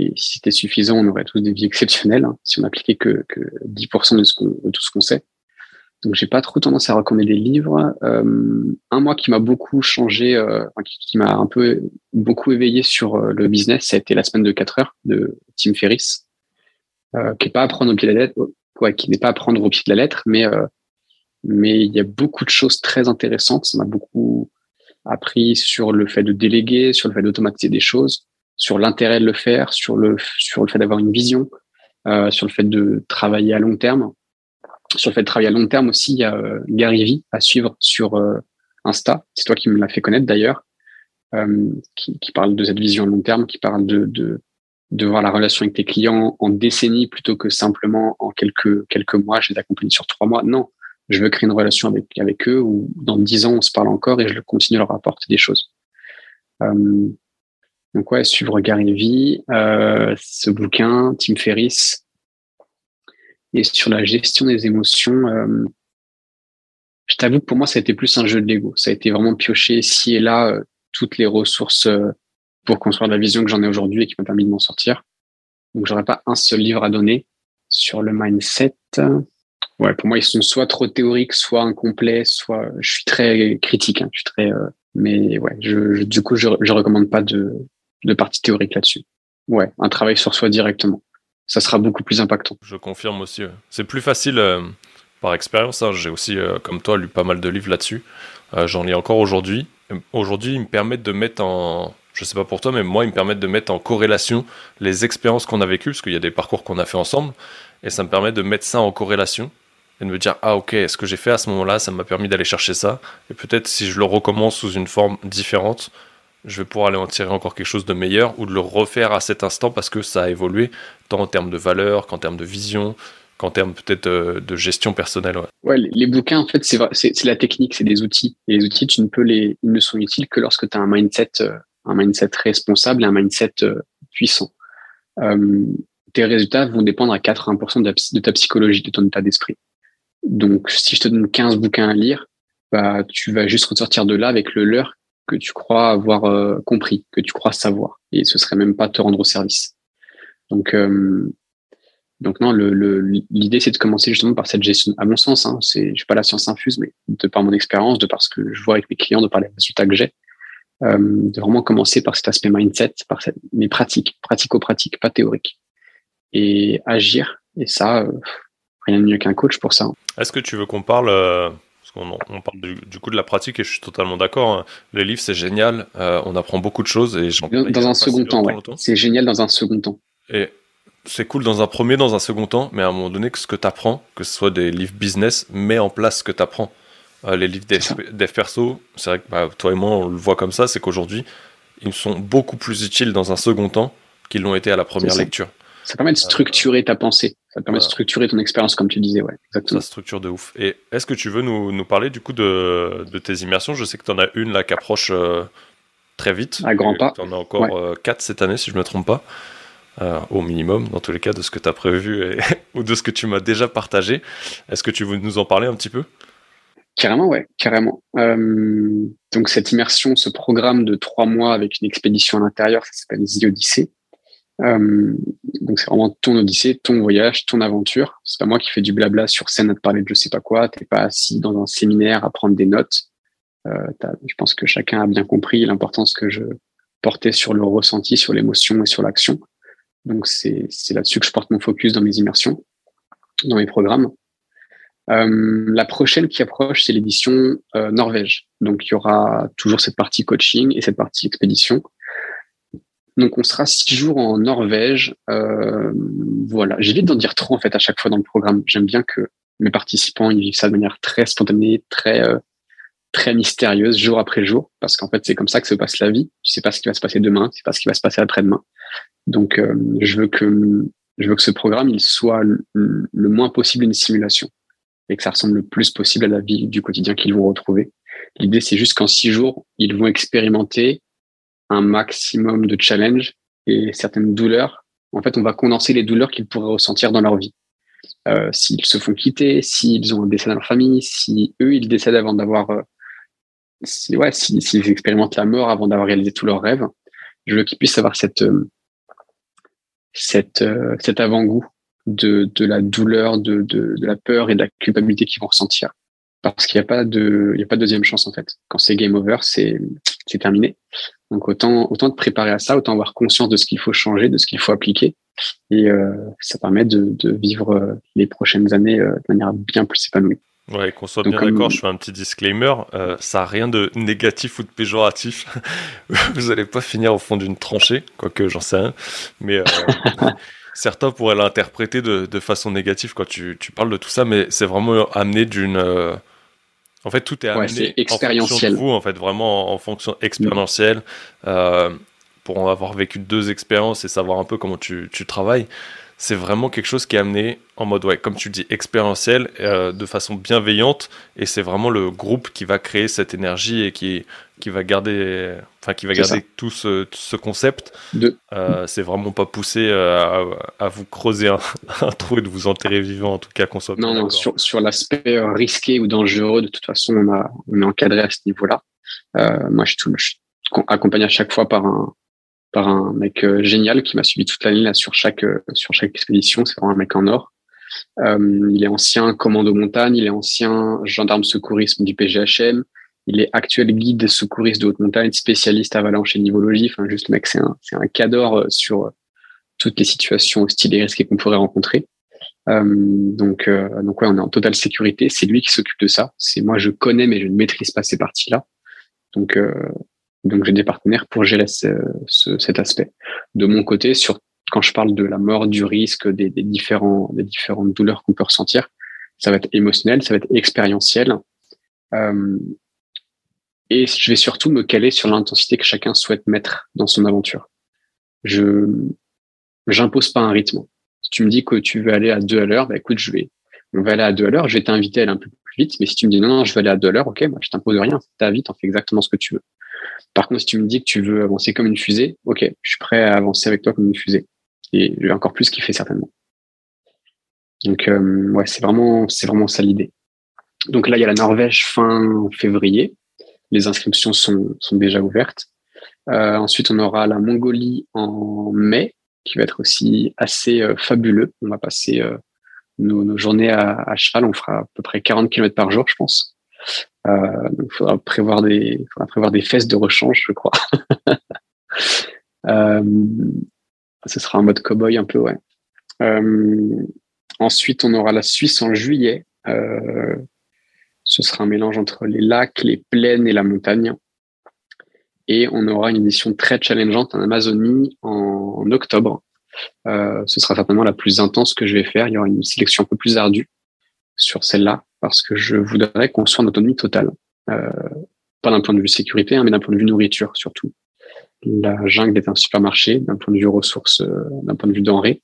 Et si c'était suffisant, on aurait tous des vies exceptionnelles hein, si on appliquait que, que 10% de, tout ce qu'on sait. Donc j'ai pas trop tendance à recommander des livres. Euh, un mois qui m'a beaucoup changé, euh, qui, m'a un peu beaucoup éveillé sur euh, le business, ça a été la semaine de 4 heures de Tim Ferriss qui est pas à au pied de la lettre, ouais, qui n'est pas à prendre au pied de la lettre, mais mais il y a beaucoup de choses très intéressantes. Ça m'a beaucoup appris sur le fait de déléguer, sur le fait d'automatiser des choses, sur l'intérêt de le faire, sur le sur le fait d'avoir une vision, euh, sur le fait de travailler à long terme. Sur le fait de travailler à long terme aussi, il y a euh, Gary Vee à suivre sur euh, Insta. C'est toi qui me l'as fait connaître d'ailleurs, qui, qui, parle de cette vision à long terme, qui parle de, de de voir la relation avec tes clients en décennies plutôt que simplement en quelques quelques mois. Je les accompagne sur trois mois. Non, je veux créer une relation avec avec eux où dans dix ans on se parle encore et je continue à leur apporter des choses. Donc ouais, suivre Gary Vee, euh, ce bouquin, Tim Ferriss, et sur la gestion des émotions. Euh, je t'avoue que pour moi, ça a été plus un jeu de Lego. Ça a été vraiment piocher ici et là euh, toutes les ressources euh, pour construire la vision que j'en ai aujourd'hui et qui m'a permis de m'en sortir. Donc, j'aurais pas un seul livre à donner sur le mindset. Ouais, pour moi, ils sont soit trop théoriques, soit incomplets, soit je suis très critique. Hein, je suis très, euh, mais ouais, je, du coup, je, je recommande pas de, de partie théorique là-dessus. Ouais, un travail sur soi directement. Ça sera beaucoup plus impactant. Je confirme aussi. C'est plus facile par expérience. Hein, j'ai aussi, euh, comme toi, lu pas mal de livres là-dessus. Euh, j'en lis encore aujourd'hui. Aujourd'hui, ils me permettent de mettre en, je sais pas pour toi, mais moi, ils me permettent de mettre en corrélation les expériences qu'on a vécues, parce qu'il y a des parcours qu'on a fait ensemble, et ça me permet de mettre ça en corrélation et de me dire ah ok, ce que j'ai fait à ce moment-là, ça m'a permis d'aller chercher ça, et peut-être si je le recommence sous une forme différente, je vais pouvoir aller en tirer encore quelque chose de meilleur ou de le refaire à cet instant parce que ça a évolué tant en termes de valeur qu'en termes de vision, qu'en termes peut-être euh, de gestion personnelle. Ouais, les, bouquins, en fait, c'est la technique, c'est des outils. Et les outils, tu ne peux les, ils ne sont utiles que lorsque tu as un mindset, euh, un mindset responsable et un mindset euh, puissant. tes résultats vont dépendre à 80% de, ta psychologie, de ton état d'esprit. Donc, si je te donne 15 bouquins à lire, bah, tu vas juste ressortir de là avec le leur que tu crois avoir compris, que tu crois savoir. Et ce serait même pas te rendre au service. Donc, donc non, l'idée c'est de commencer justement par cette gestion. À mon sens, hein, c'est, je pas la science infuse, mais de par mon expérience, de par ce que je vois avec mes clients, de par les résultats que j'ai, euh, de vraiment commencer par cet aspect mindset, par cette, mes pratiques, pratico-pratiques, pas théoriques, et agir. Et ça, euh, rien de mieux qu'un coach pour ça. Hein. Est-ce que tu veux qu'on parle euh, parce qu'on on parle du, coup de la pratique et je suis totalement d'accord. Hein. Les livres, c'est génial. on apprend beaucoup de choses. Et dans, dans un second temps, ouais. C'est génial dans un second temps. Et c'est cool dans un premier, dans un second temps, mais à un moment donné, que ce que tu apprends, que ce soit des livres business, mets en place ce que tu apprends. Euh, les livres dev, perso, c'est vrai que bah, toi et moi, on le voit comme ça, c'est qu'aujourd'hui, ils sont beaucoup plus utiles dans un second temps qu'ils l'ont été à la première lecture. Ça permet de euh, structurer ta pensée. Ça permet de structurer ton expérience, comme tu disais, ouais, exactement. Ça structure de ouf. Et est-ce que tu veux nous, nous, parler du coup de, de tes immersions? Je sais que tu en as une là qui approche euh, très vite. À grands pas. Tu en as encore quatre cette année, si je ne me trompe pas. Euh, au minimum, dans tous les cas, de ce que tu as prévu ou de ce que tu m'as déjà partagé. Est-ce que tu veux nous en parler un petit peu? Carrément, ouais, carrément. Euh, donc cette immersion, ce programme de trois mois avec une expédition à l'intérieur, ça s'appelle The Odyssey. Euh, donc c'est vraiment ton Odyssée, ton voyage, ton aventure. C'est pas moi qui fais du blabla sur scène à te parler de je sais pas quoi. T'es pas assis dans un séminaire à prendre des notes. je pense que chacun a bien compris l'importance que je portais sur le ressenti, sur l'émotion et sur l'action. Donc c'est là-dessus que je porte mon focus dans mes immersions, dans mes programmes. Euh, la prochaine qui approche, c'est l'édition euh, Norvège. Donc il y aura toujours cette partie coaching et cette partie expédition. Donc on sera six jours en Norvège. Euh, voilà, j'évite d'en dire trop en fait à chaque fois dans le programme. J'aime bien que mes participants ils vivent ça de manière très spontanée, très euh, très mystérieuse jour après jour, parce qu'en fait c'est comme ça que se passe la vie. Tu sais pas ce qui va se passer demain, tu sais pas ce qui va se passer après-demain. Donc, euh, je veux que je veux que ce programme il soit le, moins possible une simulation et que ça ressemble le plus possible à la vie du quotidien qu'ils vont retrouver. L'idée, c'est juste qu'en six jours, ils vont expérimenter un maximum de challenges et certaines douleurs. En fait, on va condenser les douleurs qu'ils pourraient ressentir dans leur vie. Euh, s'ils se font quitter, s'ils ont un décès dans leur famille, si eux, ils décèdent avant d'avoir... Euh, si, ouais, s'ils expérimentent la mort avant d'avoir réalisé tous leurs rêves, je veux qu'ils puissent avoir cette, euh, cette, euh, cet avant-goût de, de la douleur, de, de, la peur et de la culpabilité qu'ils vont ressentir. Parce qu'il n'y a pas de, a pas de deuxième chance en fait. Quand c'est game over, c'est terminé. Donc autant, autant te préparer à ça, autant avoir conscience de ce qu'il faut changer, de ce qu'il faut appliquer. Et euh, ça permet de, de vivre euh, les prochaines années de manière bien plus épanouie. Ouais, qu'on soit bien d'accord, je fais un petit disclaimer, euh, ça n'a rien de négatif ou de péjoratif. Vous n'allez pas finir au fond d'une tranchée, quoique j'en sais rien. Mais euh, certains pourraient l'interpréter de, de, façon négative quand tu, tu, parles de tout ça, mais c'est vraiment amené d'une... Euh, en fait, tout est amené expérientiel. en fonction de vous, en fait, vraiment en, fonction expérientielle. pour avoir vécu deux expériences et savoir un peu comment tu, tu travailles, c'est vraiment quelque chose qui est amené en mode, ouais, comme tu dis, expérientiel, euh, de façon bienveillante. Et c'est vraiment le groupe qui va créer cette énergie et qui qui va garder, enfin qui va garder tout ce, ce, concept. De... Euh, c'est vraiment pas poussé euh, à, vous creuser un, trou et de vous enterrer vivant, en tout cas qu'on soit. Non, non sur, sur l'aspect euh, risqué ou dangereux, de toute façon, on, a, on est encadré à ce niveau-là. moi, je, je, suis accompagné à chaque fois par un par un mec génial qui m'a suivi toute l'année là sur chaque sur chaque expédition. C'est vraiment un mec en or. il est ancien commando montagne, il est ancien gendarme secourisme du PGHM. Il est actuel guide secouriste de haute montagne, spécialiste avalanche et nivologie. Enfin, juste mec, c'est un, c'est cadre euh, sur euh, toutes les situations hostiles et risquées qu'on pourrait rencontrer. Euh, donc, donc ouais, on est en totale sécurité. C'est lui qui s'occupe de ça. C'est moi, je connais, mais je ne maîtrise pas ces parties-là. Donc, donc j'ai des partenaires pour gérer ce, ce, cet aspect. De mon côté, sur quand je parle de la mort, du risque, des différents, des différentes douleurs qu'on peut ressentir, ça va être émotionnel, ça va être expérientiel. Et je vais surtout me caler sur l'intensité que chacun souhaite mettre dans son aventure. Je j'impose pas un rythme. Si tu me dis que tu veux aller à deux à l'heure, bah écoute, je vais, on va aller à deux à l'heure. Je vais t'inviter à aller un peu plus vite. Mais si tu me dis non, non, je vais aller à deux à l'heure, ok, moi je t'impose rien. T'as vite, on fait exactement ce que tu veux. Par contre, si tu me dis que tu veux avancer comme une fusée, ok, je suis prêt à avancer avec toi comme une fusée. Et je vais encore plus kiffer certainement. Donc euh, ouais, c'est vraiment, c'est vraiment ça l'idée. Donc là, il y a la Norvège fin février. Les inscriptions sont, sont déjà ouvertes. Euh, ensuite, on aura la Mongolie en mai, qui va être aussi assez euh, fabuleux. On va passer euh, nos, nos, journées à, à, cheval. On fera à peu près 40 km par jour, je pense. Il faudra prévoir des, faudra prévoir des fesses de rechange, je crois. ce sera un mode cowboy un peu, ouais. ensuite, on aura la Suisse en juillet. Ce sera un mélange entre les lacs, les plaines et la montagne. Et on aura une édition très challengeante en Amazonie en, octobre. Euh, ce sera certainement la plus intense que je vais faire. Il y aura une sélection un peu plus ardue sur celle-là parce que je voudrais qu'on soit en autonomie totale. Euh, pas d'un point de vue sécurité, hein, mais d'un point de vue nourriture surtout. La jungle est un supermarché d'un point de vue ressources, euh, d'un point de vue denrées.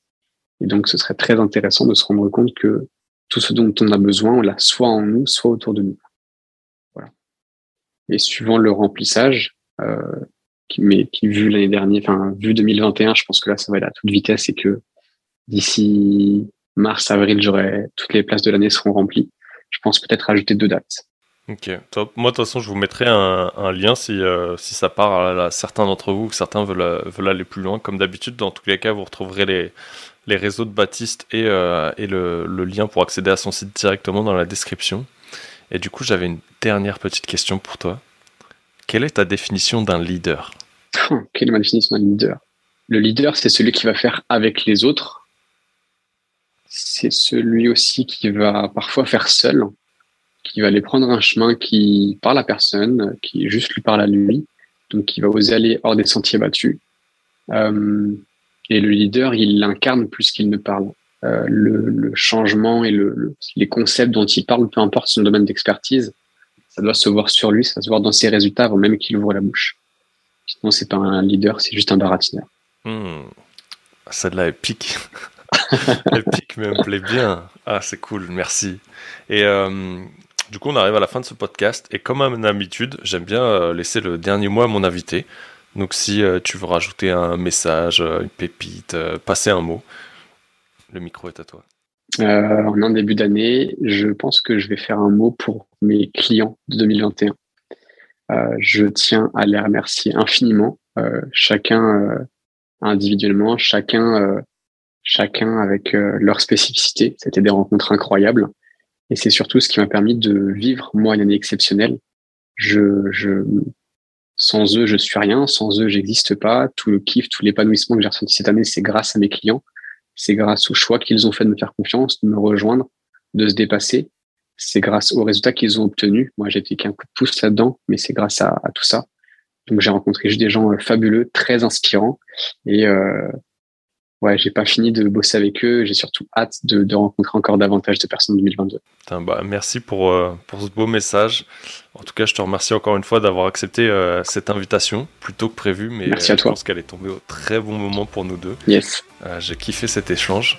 Et donc, ce serait très intéressant de se rendre compte que tout ce dont on a besoin, on l'a soit en nous, soit autour de nous. Voilà. Et suivant le remplissage, euh, mais qui vu l'année dernière, enfin vu 2021, je pense que là ça va aller à toute vitesse et que d'ici mars, avril, j'aurai toutes les places de l'année seront remplies. Je pense peut-être ajouter deux dates. Ok, top. Moi, de toute façon, je vous mettrai un, lien si, euh, si ça part à, certains d'entre vous, que certains veulent, veulent aller plus loin. Comme d'habitude, dans tous les cas, vous retrouverez les, les réseaux de Baptiste et, euh, le, lien pour accéder à son site directement dans la description. Et du coup, j'avais une dernière petite question pour toi. Quelle est ta définition d'un leader? Quelle est ma définition d'un leader? Le leader, c'est celui qui va faire avec les autres. C'est celui aussi qui va parfois faire seul, qui va aller prendre un chemin qui parle à personne, qui juste lui parle à lui, donc qui va oser aller hors des sentiers battus. Euh, et le leader, il l'incarne plus qu'il ne parle. Euh, le, changement et le, les concepts dont il parle, peu importe son domaine d'expertise, ça doit se voir sur lui, ça se voir dans ses résultats avant même qu'il ouvre la bouche. Sinon, c'est pas un leader, c'est juste un baratineur. Mmh. Celle-là est pique. Épique, mais elle me plaît bien. Ah, c'est cool, merci. Et euh, du coup, on arrive à la fin de ce podcast. Et comme à mon habitude, j'aime bien euh, laisser le dernier mot à mon invité. Donc si euh, tu veux rajouter un message, euh, une pépite, euh, passer un mot, le micro est à toi. en un début d'année, je pense que je vais faire un mot pour mes clients de 2021. je tiens à les remercier infiniment, chacun individuellement, chacun, chacun avec leur spécificité. C'était des rencontres incroyables. Et c'est surtout ce qui m'a permis de vivre, moi, une année exceptionnelle. Je, je, sans eux, je suis rien. Sans eux, j'existe pas. Tout le kiff, tout l'épanouissement que j'ai ressenti cette année, c'est grâce à mes clients. C'est grâce au choix qu'ils ont fait de me faire confiance, de me rejoindre, de se dépasser. C'est grâce aux résultats qu'ils ont obtenus. Moi, j'ai été qu'un coup de pouce là-dedans, mais c'est grâce à, tout ça. Donc, j'ai rencontré juste des gens euh, fabuleux, très inspirants. Et euh, ouais, j'ai pas fini de bosser avec eux. J'ai surtout hâte de, de, rencontrer encore davantage de personnes en 2022. bah, merci pour, euh, pour ce beau message. En tout cas, je te remercie encore une fois d'avoir accepté euh, cette invitation, plus tôt que prévu, mais merci à euh, je toi. pense qu'elle est tombée au très bon moment pour nous deux. Yes. j'ai kiffé cet échange.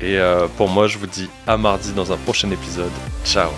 Et pour moi, je vous dis à mardi dans un prochain épisode. Ciao